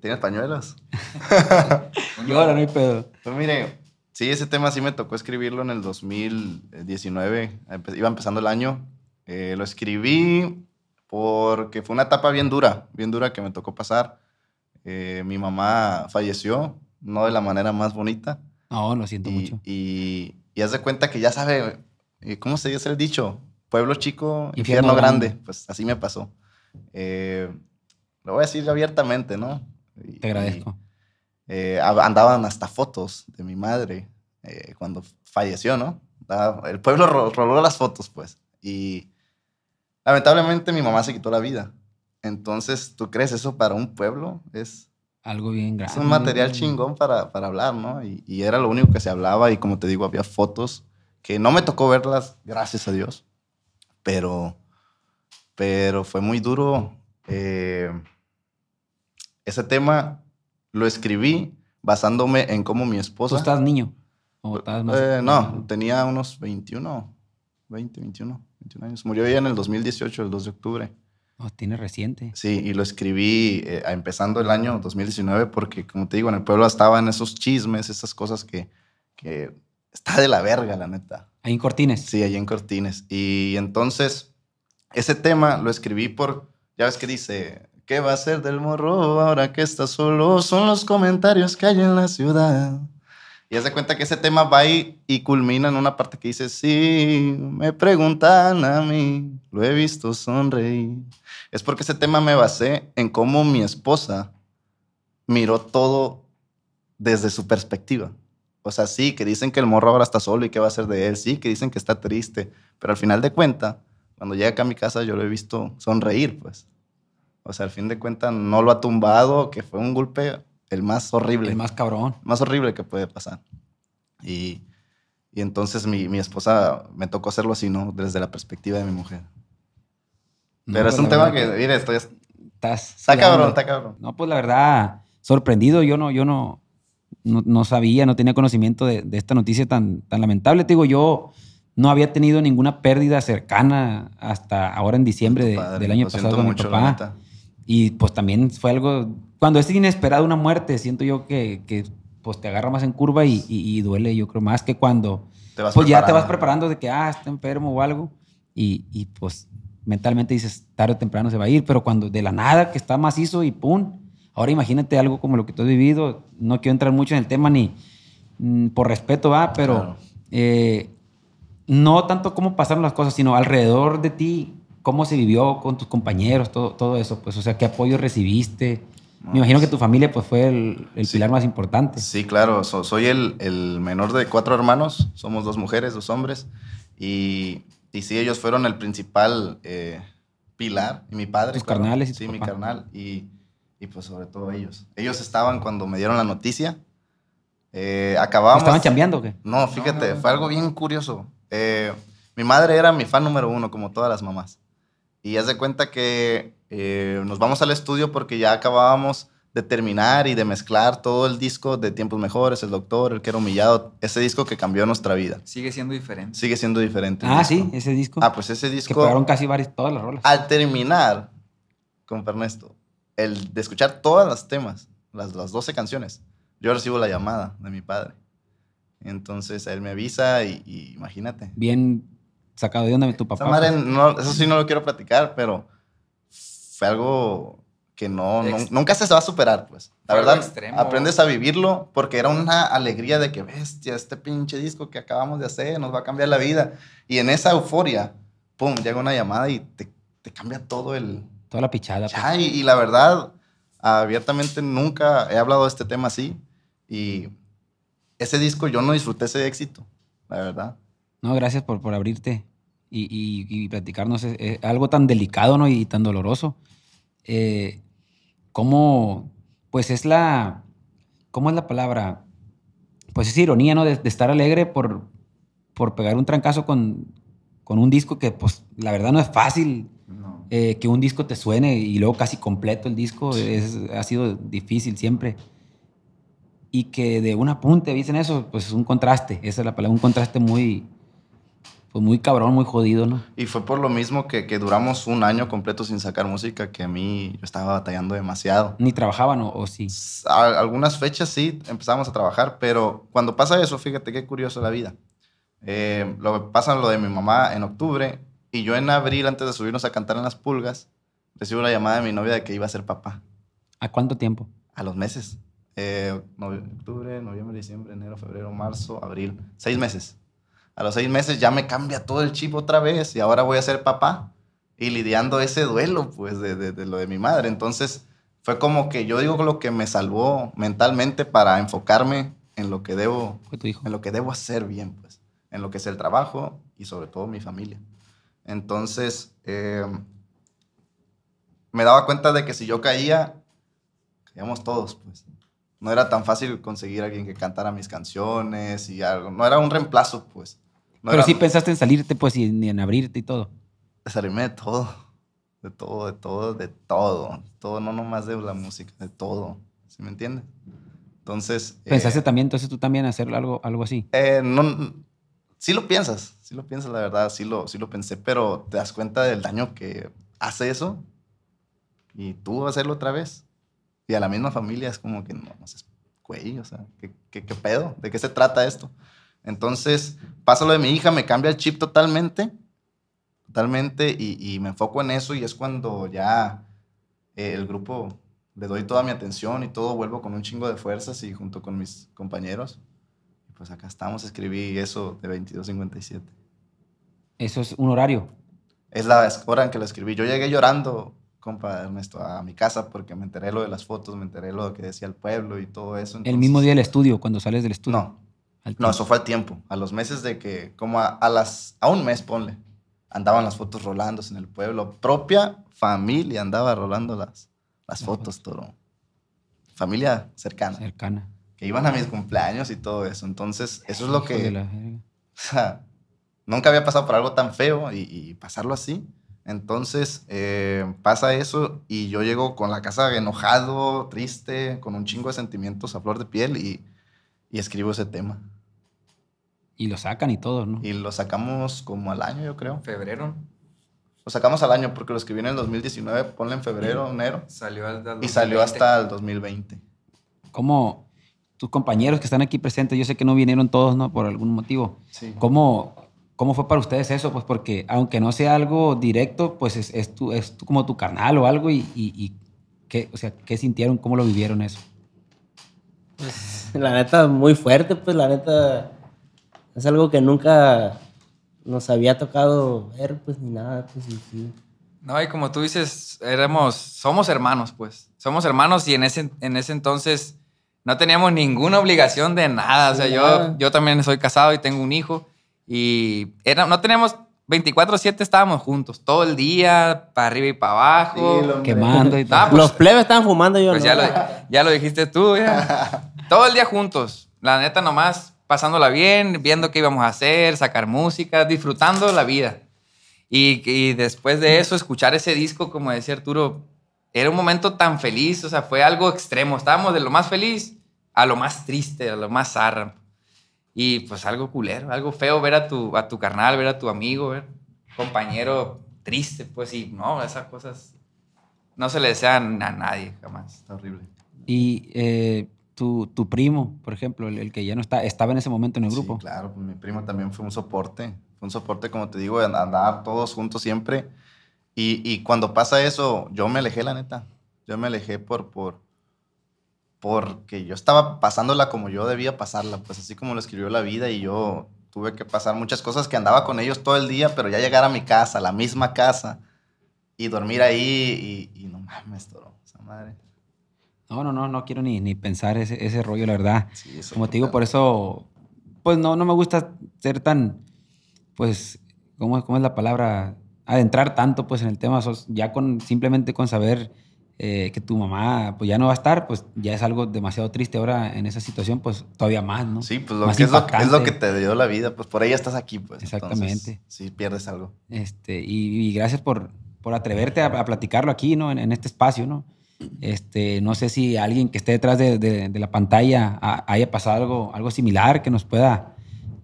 ¿Tienes pañuelos? Yo ahora no hay pedo. Pues mire, sí, ese tema sí me tocó escribirlo en el 2019. Empe- Iba empezando el año. Eh, lo escribí porque fue una etapa bien dura, bien dura que me tocó pasar. Eh, mi mamá falleció, no de la manera más bonita. No, lo siento Y, mucho. y, y haz de cuenta que ya sabe, eh, ¿cómo se dice el dicho? Pueblo chico, Infierno infierno, grande. grande. Pues así me pasó. Eh, lo voy a decir abiertamente, ¿no? Y- Te agradezco. eh, a- andaban hasta fotos de mi madre eh, cuando falleció, ¿no? El pueblo ro- roló las fotos, pues. Y lamentablemente mi mamá se quitó la vida. Entonces, ¿tú crees eso para un pueblo? Es, Algo bien es grande. un material chingón para, para hablar, ¿no? Y, y era lo único que se hablaba y como te digo, había fotos que no me tocó verlas, gracias a Dios, pero, pero fue muy duro. eh, ese tema lo escribí basándome en cómo mi ¿Tú esposa... estás niño? ¿O estás más- Eh, no, tenía unos 21, 20, 21, 21 años. Murió ella en el 2018, el 2 de octubre. No, tiene reciente. Sí, y lo escribí eh, empezando el año 2019 porque, como te digo, en el pueblo estaban esos chismes, esas cosas que, que está de la verga, la neta. Ahí en Cortines. Sí, allí en Cortines. Y entonces, ese tema lo escribí por, ya ves que dice, ¿qué va a ser del morro ahora que está solo? Son los comentarios que hay en la ciudad. Y haz de cuenta que ese tema va y, y culmina en una parte que dice, sí, me preguntan a mí, lo he visto sonreír. Es porque ese tema me basé en cómo mi esposa miró todo desde su perspectiva. O sea, sí, que dicen que el morro ahora está solo y qué va a hacer de él. Sí, que dicen que está triste. Pero al final de cuentas, cuando llega acá a mi casa, yo lo he visto sonreír, pues. O sea, al fin de cuentas, no lo ha tumbado, que fue un golpe el más horrible. El más cabrón. más horrible que puede pasar. Y, y entonces mi, mi esposa me tocó hacerlo así, ¿no? Desde la perspectiva de mi mujer. No, Pero es pues, un tema que, mire, estoy... Estás Está cabrón, está cabrón. No, pues la verdad, sorprendido. Yo no, yo no, no, no sabía, no tenía conocimiento de, de esta noticia tan, tan lamentable. Te digo, yo no había tenido ninguna pérdida cercana hasta ahora en diciembre de- Padre, del año pasado con mucho, mi papá. Y pues también fue algo, cuando es inesperada una muerte, siento yo que, que pues te agarra más en curva y, y- y duele, yo creo, más que cuando Te vas pues ya te vas preparando. preparando de que, ah, está enfermo o algo. Y, y, pues mentalmente dices, tarde o temprano se va a ir, pero cuando de la nada que está macizo y pum, ahora imagínate algo como lo que tú has vivido, no quiero entrar mucho en el tema ni mm, por respeto, va, pero Claro. eh, no tanto cómo pasaron las cosas, sino alrededor de ti, cómo se vivió con tus compañeros, todo, todo eso, pues, o sea, qué apoyo recibiste. Me imagino que tu familia pues fue el, el Sí. pilar más importante. Sí, claro. so- soy el, el menor de cuatro hermanos. Somos dos mujeres, dos hombres. Y, y sí, ellos fueron el principal eh, pilar. Y mi padre. Tus claro. carnales y tu Sí, mi papá. carnal. Y, y pues sobre todo ellos. Ellos estaban cuando me dieron la noticia. Eh, acabábamos... ¿Estaban chambeando o qué? No, fíjate, fue algo bien curioso. Eh, mi madre era mi fan número uno, como todas las mamás. Y haz de cuenta que eh, nos vamos al estudio porque ya acabábamos de terminar y de mezclar todo el disco de Tiempos Mejores, El Doctor, El que era humillado, ese disco que cambió nuestra vida. Sigue siendo diferente. Sigue siendo diferente. Ah, disco. sí, ese disco. Ah, pues ese que disco, pegaron casi varias, todas las rolas. al terminar con Ernesto, el de escuchar todas las temas, las, las 12 canciones, yo recibo la llamada de mi padre. Entonces él me avisa y, y imagínate. Bien sacado de onda tu papá. Madre, pues. no, eso sí no lo quiero platicar, pero fue algo que no, no- nunca se va a superar, pues. La Fue verdad, extremo. aprendes a vivirlo porque era una alegría de que, bestia, este pinche disco que acabamos de hacer nos va a cambiar la vida. Y en esa euforia, pum, llega una llamada y te, te cambia todo el... Toda la pichada. pues. Ya, y, y la verdad, abiertamente nunca he hablado de este tema así. Y ese disco yo no disfruté ese éxito, la verdad. No, gracias por, por abrirte y, y- y platicarnos eh, eh, algo tan delicado ¿no? y tan doloroso. Eh, ¿Cómo, pues es la, cómo es la palabra? Pues es ironía, ¿no? De, de estar alegre por, por pegar un trancazo con, con un disco que, pues, la verdad no es fácil. Eh, que un disco te suene y luego casi completo el disco. Es, ha sido difícil siempre. Y que de un apunte dicen eso, pues es un contraste. Esa es la palabra, un contraste muy, pues muy cabrón, muy jodido, ¿no? Y fue por lo mismo que, que duramos un año completo sin sacar música, que a mí yo estestaba batallando demasiado. Ni trabajaban o, o sí. A- algunas fechas sí empezamos a trabajar, pero cuando pasa eso, fíjate qué curioso la vida. Eh, lo pasa lo de mi mamá en octubre y yo en abril, antes de subirnos a cantar en las pulgas, recibo la llamada de mi novia de que iba a ser papá ¿A cuánto tiempo? a los meses. Eh, octubre, noviembre, diciembre, enero, febrero, marzo, abril. Seis meses. A los seis meses ya me cambia todo el chip otra vez y ahora voy a ser papá y lidiando ese duelo, pues, de, de- de lo de mi madre. Entonces, fue como que yo digo lo que me salvó mentalmente para enfocarme en lo que debo, en lo que debo hacer bien, pues, en lo que es el trabajo y sobre todo mi familia. Entonces, eh, me daba cuenta de que si yo caía, caíamos todos, pues. No era tan fácil conseguir a alguien que cantara mis canciones y algo. No era un reemplazo, pues. No Pero era- sí pensaste en salirte, pues, y en, abrirte y todo. Salirme de todo. De todo, de todo, de todo. Todo, no nomás de la música, de todo. ¿Sí me entiendes? Entonces. eh, ¿Pensaste también, entonces tú también hacer algo, algo así? Eh, no, sí lo piensas, sí lo piensas, la verdad, sí lo, sí lo pensé, pero te das cuenta del daño que hace eso y tú hacerlo otra vez. Y a la misma familia es como que no, no sé, güey, o sea, ¿qué, qué, pedo? ¿De qué se trata esto? Entonces, pasa lo de mi hija, me cambia el chip totalmente, totalmente, y, y me enfoco en eso y es cuando ya eh, el grupo le doy toda mi atención y todo, vuelvo con un chingo de fuerzas y junto con mis compañeros pues acá estamos, escribí eso de 22.57. Eso es un horario. Es la hora en que lo escribí. Yo llegué llorando, compa Ernesto, a mi casa porque me enteré lo de las fotos, me enteré lo que decía el pueblo y todo eso. El mismo día del estudio, cuando sales del estudio. No, no, eso fue al tiempo. A los meses de que, como a, a las, a un mes, ponle, andaban las fotos rolándose en el pueblo. Propia familia andaba rolando las Las fotos, todo. Familia cercana. Cercana. Que iban a mis cumpleaños y todo eso. Entonces, eso es lo Hijo que... O sea, nunca había pasado por algo tan feo y, y pasarlo así. Entonces eh, pasa eso y yo llego con la casa enojado, triste, con un chingo de sentimientos a flor de piel y, y escribo ese tema. Y lo sacan y todo, ¿no? Y lo sacamos como al año, yo creo. Febrero Lo sacamos al año porque lo escribí en el 2019, ponle en febrero, enero, salió al, al y salió 2020. hasta el 2020. ¿Cómo tus compañeros que están aquí presentes, yo sé que no vinieron todos, ¿no? Por algún motivo. Sí. ¿Cómo, cómo fue para ustedes eso? Pues porque aunque no sea algo directo, pues es, es, tu, es tu- como tu carnal o algo y, y, y ¿qué, o sea, ¿qué sintieron? ¿Cómo lo vivieron eso? Pues, la neta, muy fuerte, pues la neta es algo que nunca nos había tocado ver, pues ni nada, pues y sí. No, y como tú dices, éramos, somos hermanos, pues. Somos hermanos y en ese, en ese entonces no teníamos ninguna obligación de nada. O sea, yo, yo también soy casado y tengo un hijo. Y era, no teníamos 24-7, estábamos juntos todo el día, para arriba y para abajo. Sí, Quemando y todo. Ah, pues- Los plebes estaban fumando yo, Pues ¿no? ya lo, ya lo dijiste tú, ya. Todo el día juntos. La neta, nomás pasándola bien, viendo qué íbamos a hacer, sacar música, disfrutando la vida. Y, y después de eso, escuchar ese disco, como decía Arturo, era un momento tan feliz, o sea, fue algo extremo. Estábamos de lo más feliz a lo más triste, a lo más zarra. Y pues algo culero, algo feo ver a tu, a tu carnal, ver a tu amigo, ver compañero triste, pues, y no, esas cosas no se le desean a nadie jamás. Está horrible. Y eh, tu, tu primo, por ejemplo, el, el que ya no está, estaba en ese momento en el grupo. Sí, claro, pues mi primo también fue un soporte. Fue un soporte, como te digo, de andar todos juntos siempre. Y, y cuando pasa eso, yo me alejé, la neta. Yo me alejé por, por, porque yo estaba pasándola como yo debía pasarla, pues así como lo escribió la vida y yo tuve que pasar muchas cosas que andaba con ellos todo el día, pero ya llegar a mi casa, la misma casa, y dormir ahí y, y no mames, todo, esa madre. No, no, no, no quiero ni, ni pensar ese, ese rollo, la verdad. Sí, Como te digo, por eso, pues no, no me gusta ser tan, pues, ¿cómo, cómo es la palabra? Adentrar tanto, pues, en el tema. sos- Ya con, simplemente con saber eh, que tu mamá, pues, ya no va a estar, pues, ya es algo demasiado triste ahora en esa situación, pues, todavía más, ¿no? Sí, pues lo que es, lo, que- es lo que te dio la vida, pues por ahí estás aquí, pues. Exactamente. Sí, pierdes algo. Este, y, y gracias por, por atreverte a, a platicarlo aquí, ¿no? En, en este espacio, ¿no? Este, no sé si alguien que esté detrás de, de- de la pantalla ha- haya pasado algo, algo similar que nos pueda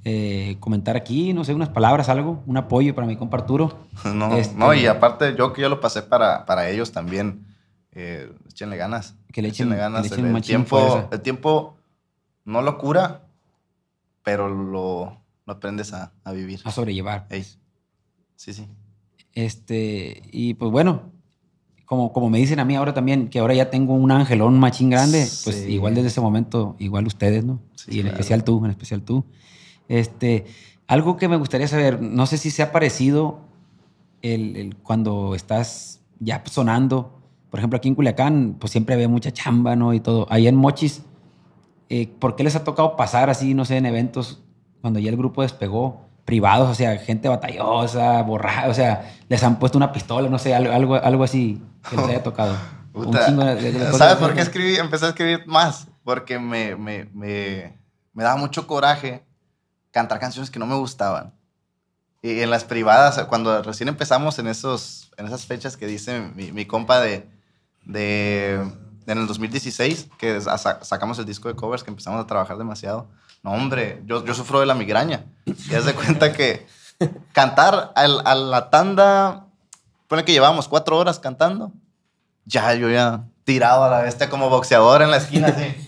eh, comentar aquí, no sé, unas palabras, algo, un apoyo para mi compa Arturo. No, Este- no, y aparte yo que yo lo pasé para, para ellos también, eh, échenle ganas. Que le echen- Échenle que ganas. le echen el, el tiempo, fuerza. el tiempo no lo cura, pero lo, lo aprendes a, a vivir. A sobrellevar. Ey. Sí, sí. Este, y pues bueno, como, como me dicen a mí ahora también, que ahora ya tengo un angelón machín grande, pues Sí. igual desde ese momento, igual ustedes, ¿no? Sí, y en claro. especial tú, en especial tú. Este, algo que me gustaría saber, no sé si se ha parecido el, el- cuando estás ya sonando, por ejemplo, aquí en Culiacán, pues siempre había mucha chamba, ¿no? Y todo. Ahí en Mochis, eh, ¿por qué les ha tocado pasar así, no sé, en eventos, cuando ya el grupo despegó, privados, o sea, gente batallosa, borrada, o sea, les han puesto una pistola, no sé, algo, algo, así que les haya tocado? Un chingo de- de- ¿Sabes por qué escribí? Empecé a escribir más. Porque me, me, me, me daba mucho coraje cantar canciones que no me gustaban. Y en las privadas, cuando recién empezamos en, esos, en esas fechas que dice mi, mi compa de, de, en el 2016, que sa- sacamos el disco de covers, que empezamos a trabajar demasiado. No, hombre, yo, yo sufro de la migraña. Y haz de cuenta que cantar al- a la tanda, pone que llevábamos cuatro horas cantando, ya yo ya tirado a la bestia como boxeador en la esquina, así.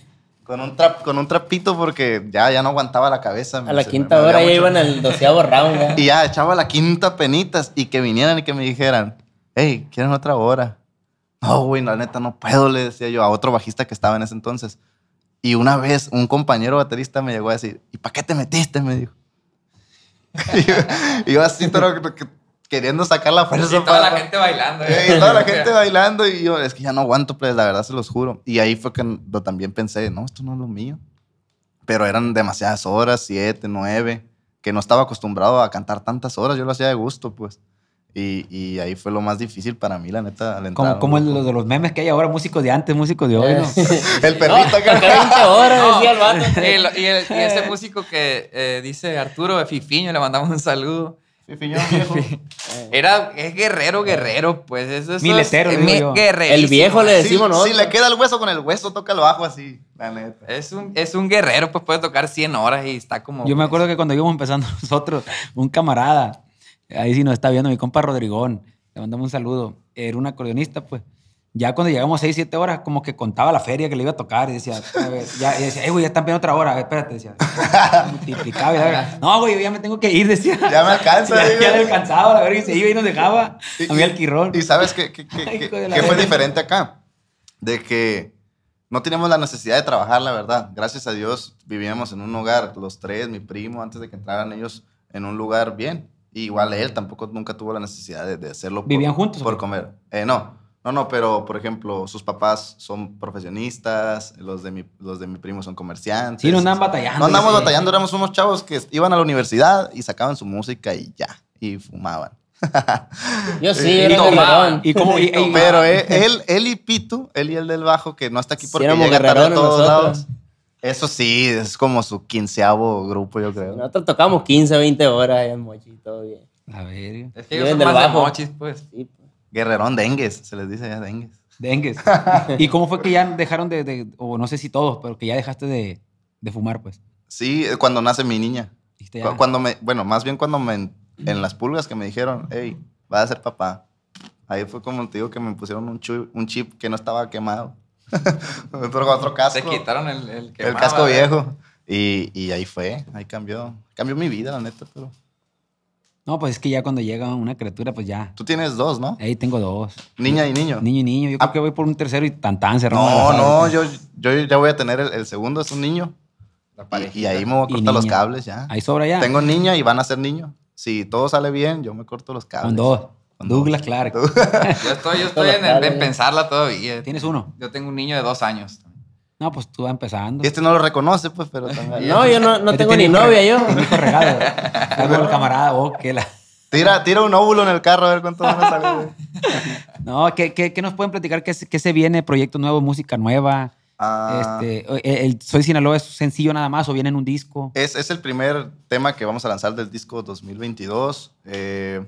Con un, trap, con un trapito porque ya, ya no aguantaba la cabeza. A la me- quinta me hora ya mucho. iban al doceavo round. ¿ya? Y ya echaba la quinta penitas y que vinieran y que me dijeran, hey, ¿quieren otra hora? No, güey, la neta no puedo, le decía yo a otro bajista que estaba en ese entonces. Y una vez un compañero baterista me llegó a decir, ¿y para qué te metiste? Me dijo. y, yo, y yo así, pero queriendo sacar la fuerza. Y toda la para- gente bailando. Eh, y toda la gente bailando y yo, es que ya no aguanto, pues la verdad se los juro. Y ahí fue que también pensé, no, esto no es lo mío. Pero eran demasiadas horas, siete, nueve, que no estaba acostumbrado a cantar tantas horas, yo lo hacía de gusto, pues. Y, y ahí fue lo más difícil para mí, la neta, al entrar. Como, como el grupo. de los memes que hay ahora, músicos de antes, músicos de hoy, ¿no? El perrito Que 20 horas, No. decía el vato. Y, el- y el- y ese músico que eh, dice Arturo de Fifiño, le mandamos un saludo. Viejo. Era, es guerrero, guerrero, pues eso, eso Miletero, es digo yo. guerrerísimo. El viejo le Si, decimos si nosotros. le queda el hueso con el hueso, toca lo bajo así, la neta. Es un, es un guerrero, pues puede tocar 100 horas y está como... Yo me acuerdo que cuando íbamos empezando nosotros, un camarada, ahí sí nos está viendo mi compa Rodrigón, le mandamos un saludo, era un acordeonista, pues. Ya cuando llegamos 6, 7 horas, como que contaba la feria que le iba a tocar y decía, ya, y decía, güey, ya están pidiendo otra hora, a ver, espérate, decía. Multiplicaba y la verga. No, güey, ya me tengo que ir, decía. Ya me alcanza, ya, ya le alcanzaba, la verga, y se iba y nos dejaba a mí al quirrón. Y sabes qué, qué- qué- Ay, qué- fue verga. diferente acá? De que no teníamos la necesidad de trabajar, la verdad. Gracias a Dios vivíamos en un hogar, los tres, mi primo, antes de que entraran ellos en un lugar bien. Y igual él tampoco nunca tuvo la necesidad de, de hacerlo por, ¿Vivían juntos por comer. Eh, no, no, no, pero por ejemplo, sus papás son profesionistas, los de mi, los de mi primo son comerciantes. Sí, no andaban batallando. No andamos sí. batallando, éramos unos chavos que iban a la universidad y sacaban su música y ya, y fumaban. Yo sí, Y era tomaban. Y como, y- y- Pero él, él, él y Pito, él y el del bajo, que no está aquí Sí, porque éramos llega tarde a todos nosotros. lados. Eso sí, es como su quinceavo grupo, yo creo. Nosotros tocamos 15, 20 horas en Mochi, todo bien. A ver, Es que ellos son del más de bajo. mochis, pues. Sí, pues. Guerrerón dengues, se les dice ya dengues. dengues. ¿Y cómo fue que ya dejaron de, de- o no sé si todos, pero que ya dejaste de, de fumar, pues? Sí, eh, cuando nace mi niña. Ya. Cuando me, bueno, más bien cuando me, en las pulgas que me dijeron, hey, vas a ser papá. Ahí fue como te digo que me pusieron un, chu- un chip que no estaba quemado. otro, otro casco. Se quitaron el, el, el quemaba, casco ¿verdad? viejo. Y, y ahí fue, ahí cambió. Cambió mi vida, la neta, pero... No, pues es que ya cuando llega una criatura, pues ya. Tú tienes dos, ¿no? Ahí tengo dos. Niña y niño. Niño y niño. Yo creo Ah. que voy por un tercero y tan tan cerramos No, no, yo, yo ya voy a tener el, el segundo, es un niño. Y, y ahí me voy a Y cortar los cables ya. Ahí sobra ya. Tengo niña y van a ser niño. Si todo sale bien, yo me corto los cables. Con dos. Con Douglas dos. Clark. Yo estoy, yo estoy en, el- en pensarla todavía. Tienes uno. Yo tengo un niño de dos años. No, pues tú vas empezando. Y este no lo reconoce, pues, pero también. No, yo no, no Este tengo ni novia yo. tiene hijo regado. Algo el camarada, oh, que la... Tira, tira un óvulo en el carro a ver cuánto van a salir. No, ¿qué, qué, qué nos pueden platicar? ¿Qué, se- qué se viene? ¿Proyecto nuevo? ¿Música nueva? Ah, Este, el, el Soy Sinaloa es sencillo nada más o viene en un disco? es, es el primer tema que vamos a lanzar del disco 2022. Eh,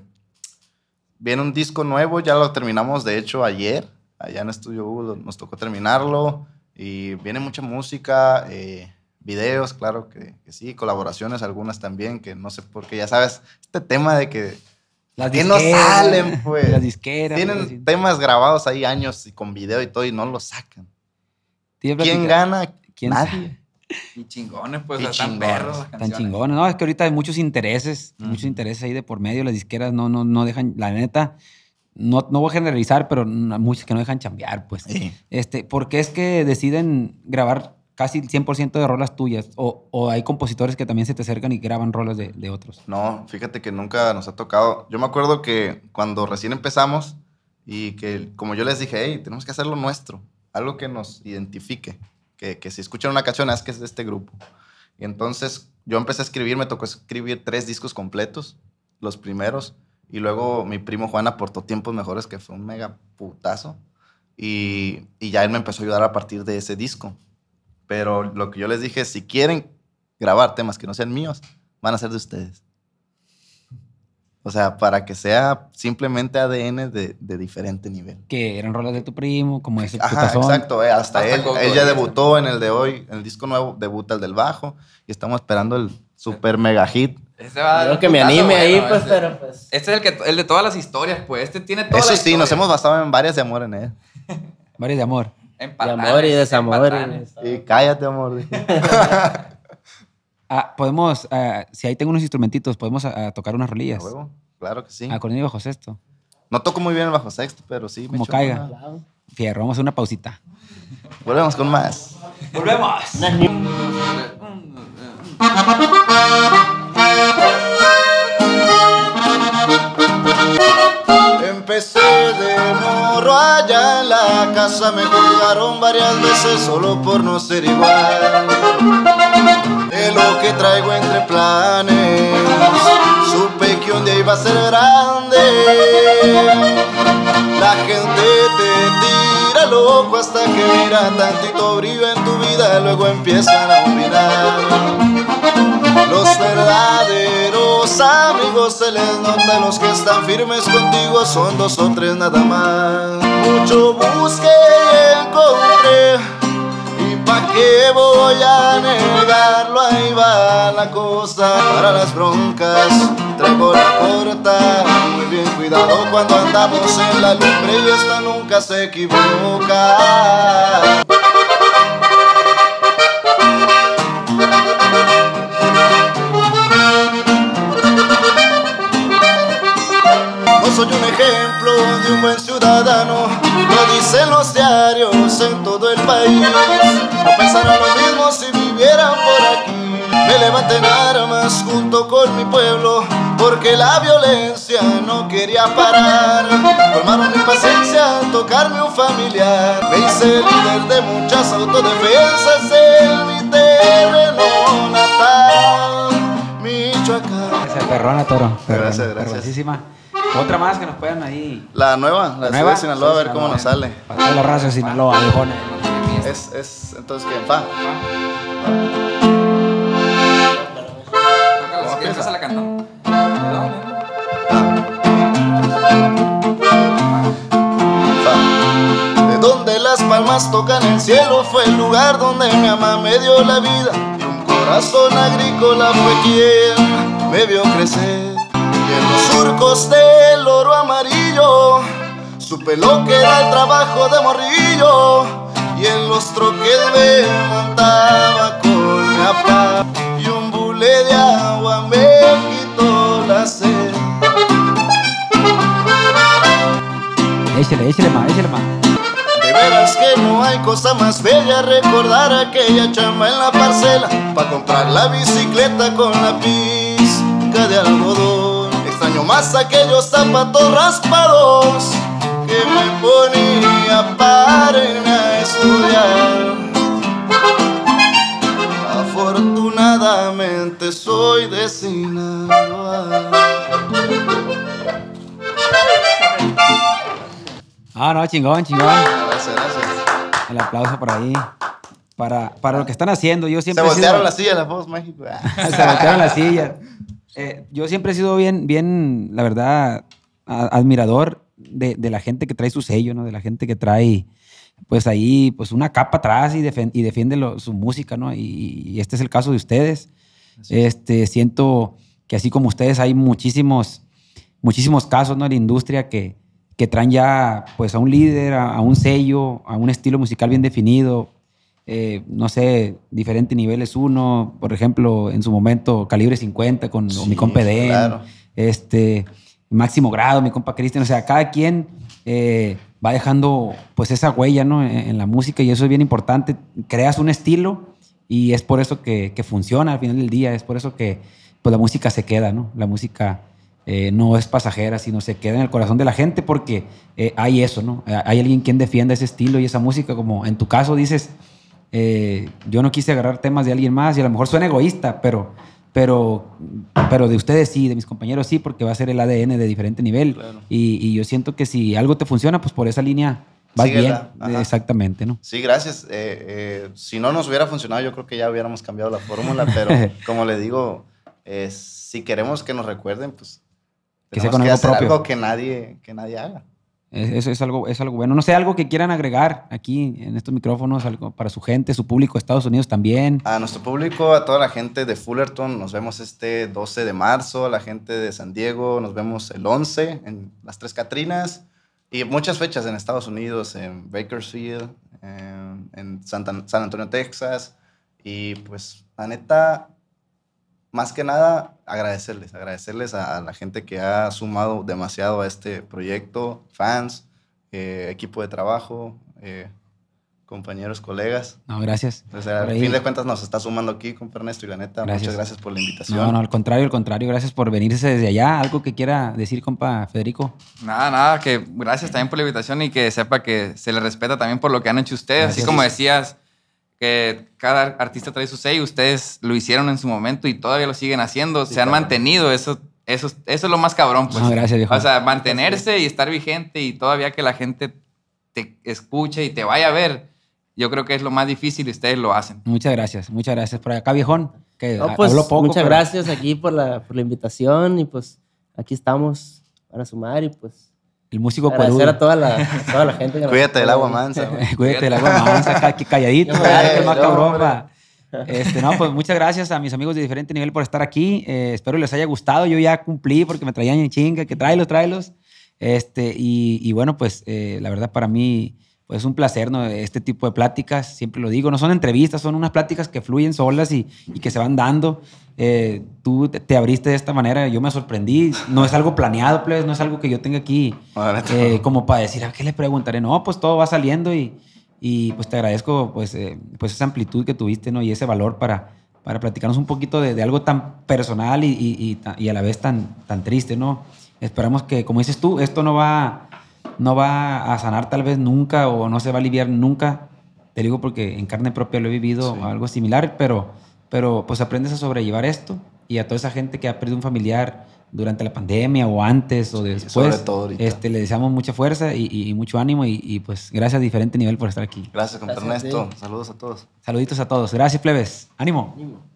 viene un disco nuevo, ya lo terminamos de hecho ayer. Allá en Estudio Hugo nos tocó terminarlo. Y viene mucha música, eh, videos, claro que, que sí, colaboraciones algunas también, que no sé por qué, ya sabes, este tema de que Las que no disqueras, salen, pues. Las disqueras. tienen temas grabados ahí años y con video y todo y no los sacan. ¿Quién gana? ¿Quién Nadie. sabe? Y chingones, pues, Y están chingones, perros las Tan chingones. No, es que ahorita hay muchos intereses, muchos intereses ahí de por medio. Las disqueras no, no, no dejan, la neta, no, no voy a generalizar, pero muchos que no dejan chambear, pues. Sí. Este, ¿Por qué es que deciden grabar casi el 100% de rolas tuyas? O, o hay compositores que también se te acercan y graban rolas de, de otros? No, fíjate que nunca nos ha tocado. Yo me acuerdo que cuando recién empezamos y que como yo les dije, hey, tenemos que hacer lo nuestro, algo que nos identifique, que, que si escuchan una canción es que es de este grupo. Y entonces yo empecé a escribir, me tocó escribir tres discos completos, los primeros, y luego mi primo Juan aportó tiempos mejores, que fue un mega putazo, y, y ya él me empezó a ayudar a partir de ese disco. Pero lo que yo les dije, si quieren grabar temas que no sean míos, van a ser de ustedes. O sea, para que sea simplemente ADN de, de diferente nivel. Que eran rolas de tu primo, como ese Ajá, putazón. exacto. eh, hasta, Hasta él, Coco él ya debutó en el de hoy, en el disco nuevo, debuta el del bajo. Y estamos esperando el super mega hit. Este va a dar que me anime ahí, bueno, pues, este. pero pues. Este es el, que, el de todas las historias, pues. Este tiene todas Eso sí, nos hemos basado en varias de amor en él. Varios de amor. En De patanes, amor y desamor. patanes. Y cállate, amor. Ah, podemos, ah, si ahí tengo unos instrumentitos, podemos ah, tocar unas A rolillas. huevo, Claro que sí. Acordeón y bajo sexto. No toco muy bien el bajo sexto, pero sí. me Como echo caiga. una. Fierro, vamos a hacer una pausita. Volvemos con más. ¡Volvemos! Empecé de morro allá en la casa, me juzgaron varias veces solo por no ser igual. De lo que traigo entre planes, supe que un día iba a ser grande. La gente te tira loco hasta que mira tantito brillo en tu vida, luego empiezan a opinar. Los verdaderos amigos se les nota, los que están firmes contigo son dos o tres nada más. Mucho busqué y encontré, y pa' qué voy a negarlo, ahí va la cosa. Para las broncas traigo la corta, muy bien cuidado cuando andamos en la lumbre y esta nunca se equivoca. Ciudadano, lo dicen los diarios en todo el país. No pensarán lo mismo si vivieran por aquí. Me levanté en armas junto con mi pueblo, porque la violencia no quería parar. Colmaron mi paciencia al tocarme un familiar. Me hice líder de muchas autodefensas en mi terreno natal, Michoacán. Esa perrona, toro. Perrona, Gracias, gracias. Otra más que nos puedan ahí. La nueva, la, nueva. de Sinaloa, a ver cómo nos sale. Para los razos de Sinaloa, viejones. Es, es, entonces, ¿qué? Si quieres, empieza? la. De donde las palmas tocan el cielo fue el lugar donde mi mamá me dio la vida. Y un corazón agrícola fue quien me vio crecer en los surcos del oro amarillo, supe lo que era el trabajo de morrillo, y en los troques me montaba con la pla y un bule de agua me quitó la sed. Échale, échale más, échale más. De veras que no hay cosa más bella recordar aquella chamba en la parcela, para comprar la bicicleta con la pizca de algodón. Más aquellos zapatos raspados que me ponía para irme a estudiar. Afortunadamente soy de Sinaloa. Ah, no, chingón, chingón. Gracias, gracias. El aplauso por ahí. Para, para lo que están haciendo. Yo Se siempre sido- voltearon la silla, la voz México. Se voltearon la silla. Eh, yo siempre he sido bien, bien, la verdad, a- admirador de, de la gente que trae su sello, ¿no? De la gente que trae, pues ahí, pues una capa atrás y, defen- y defiende lo- su música, ¿no? Y, y este es el caso de ustedes. Este, siento que así como ustedes hay muchísimos, muchísimos casos, ¿no? En la industria que, que traen ya, pues, a un líder, a, a un sello, a un estilo musical bien definido, eh, no sé, diferentes niveles uno, por ejemplo, en su momento Calibre 50 con mi compa Eden, claro. este, Máximo Grado, mi compa Cristian, o sea, cada quien eh, va dejando pues esa huella, ¿no? En, en la música y eso es bien importante, creas un estilo y es por eso que, que funciona al final del día, es por eso que pues la música se queda, ¿no? La música eh, no es pasajera, sino se queda en el corazón de la gente porque hay eso, ¿no? Hay alguien quien defienda ese estilo y esa música, como en tu caso dices, eh, yo no quise agarrar temas de alguien más y a lo mejor suena egoísta, pero, pero, pero de ustedes sí, de mis compañeros sí, porque va a ser el ADN de diferente nivel. Claro. Y, y yo siento que si algo te funciona, pues por esa línea vas bien. Exactamente, ¿no? Sí, gracias. Eh, eh, si no nos hubiera funcionado, yo creo que ya hubiéramos cambiado la fórmula, pero como le digo, eh, si queremos que nos recuerden, pues Que sea con que algo hacer propio. algo que nadie, que nadie haga. Es- Eso es algo, es algo bueno. No sé, algo que quieran agregar aquí en estos micrófonos, algo para su gente, su público, Estados Unidos también. A nuestro público, a toda la gente de Fullerton, nos vemos este 12 de marzo, a la gente de San Diego, nos vemos el 11 en las Tres Catrinas y muchas fechas en Estados Unidos, en Bakersfield, en, en Santa- San Antonio, Texas. Y pues, la neta, más que nada, agradecerles, agradecerles a, a la gente que ha sumado demasiado a este proyecto, fans, eh, equipo de trabajo, eh, compañeros, colegas. No, gracias. O sea, Por al fin de cuentas nos está sumando aquí, compa Ernesto, y la neta, Gracias. muchas gracias por la invitación. No, no, al contrario, al contrario. Gracias por venirse desde allá. Algo que quiera decir, compa Federico. Nada, nada, que gracias también por la invitación y que sepa que se le respeta también por lo que han hecho ustedes. Gracias. Así como decías que cada artista trae su sello, ustedes lo hicieron en su momento y todavía lo siguen haciendo, se han claro. mantenido, eso, eso, eso es lo más cabrón. Pues. No, gracias, viejo. O sea, mantenerse y estar vigente y todavía que la gente te escuche y te vaya a ver, yo creo que es lo más difícil y ustedes lo hacen. Muchas gracias, muchas gracias. Por acá, viejón, que No, pues, habló poco. muchas pero- gracias aquí por la, por la invitación y pues aquí estamos para sumar y pues El músico agradecer a toda la, toda la gente que Cuídate del agua mansa. Cuídate del agua mansa, calladito. Que más cabrón. Este, no, pues muchas gracias a mis amigos de diferente nivel por estar aquí. Eh, espero les haya gustado. Yo ya cumplí porque me traían en chinga, que tráelos, tráelos. Este, y, y bueno, pues eh, la verdad para mí pues es un placer, ¿no? Este tipo de pláticas, siempre lo digo, no son entrevistas, son unas pláticas que fluyen solas y, y que se van dando. Eh, tú te, te abriste de esta manera, yo me sorprendí. No es algo planeado, pues, no es algo que yo tenga aquí eh, como para decir, ¿a qué le preguntaré? No, pues todo va saliendo y, y pues te agradezco pues, eh, pues esa amplitud que tuviste, ¿no? Y ese valor para, para platicarnos un poquito de, de algo tan personal y, y a la vez tan, tan triste, ¿no? Esperamos que, como dices tú, esto no va, no va a sanar tal vez nunca o no se va a aliviar nunca. Te digo porque en carne propia lo he vivido Sí. algo similar, pero, pero pues aprendes a sobrellevar esto y a toda esa gente que ha perdido un familiar durante la pandemia o antes o después. sobre todo ahorita. Este, le deseamos mucha fuerza y, y mucho ánimo y, y, pues gracias a diferente nivel por estar aquí. Gracias, compa. Ernesto. Saludos a todos. Saluditos a todos. Gracias, plebes. Ánimo. Ánimo.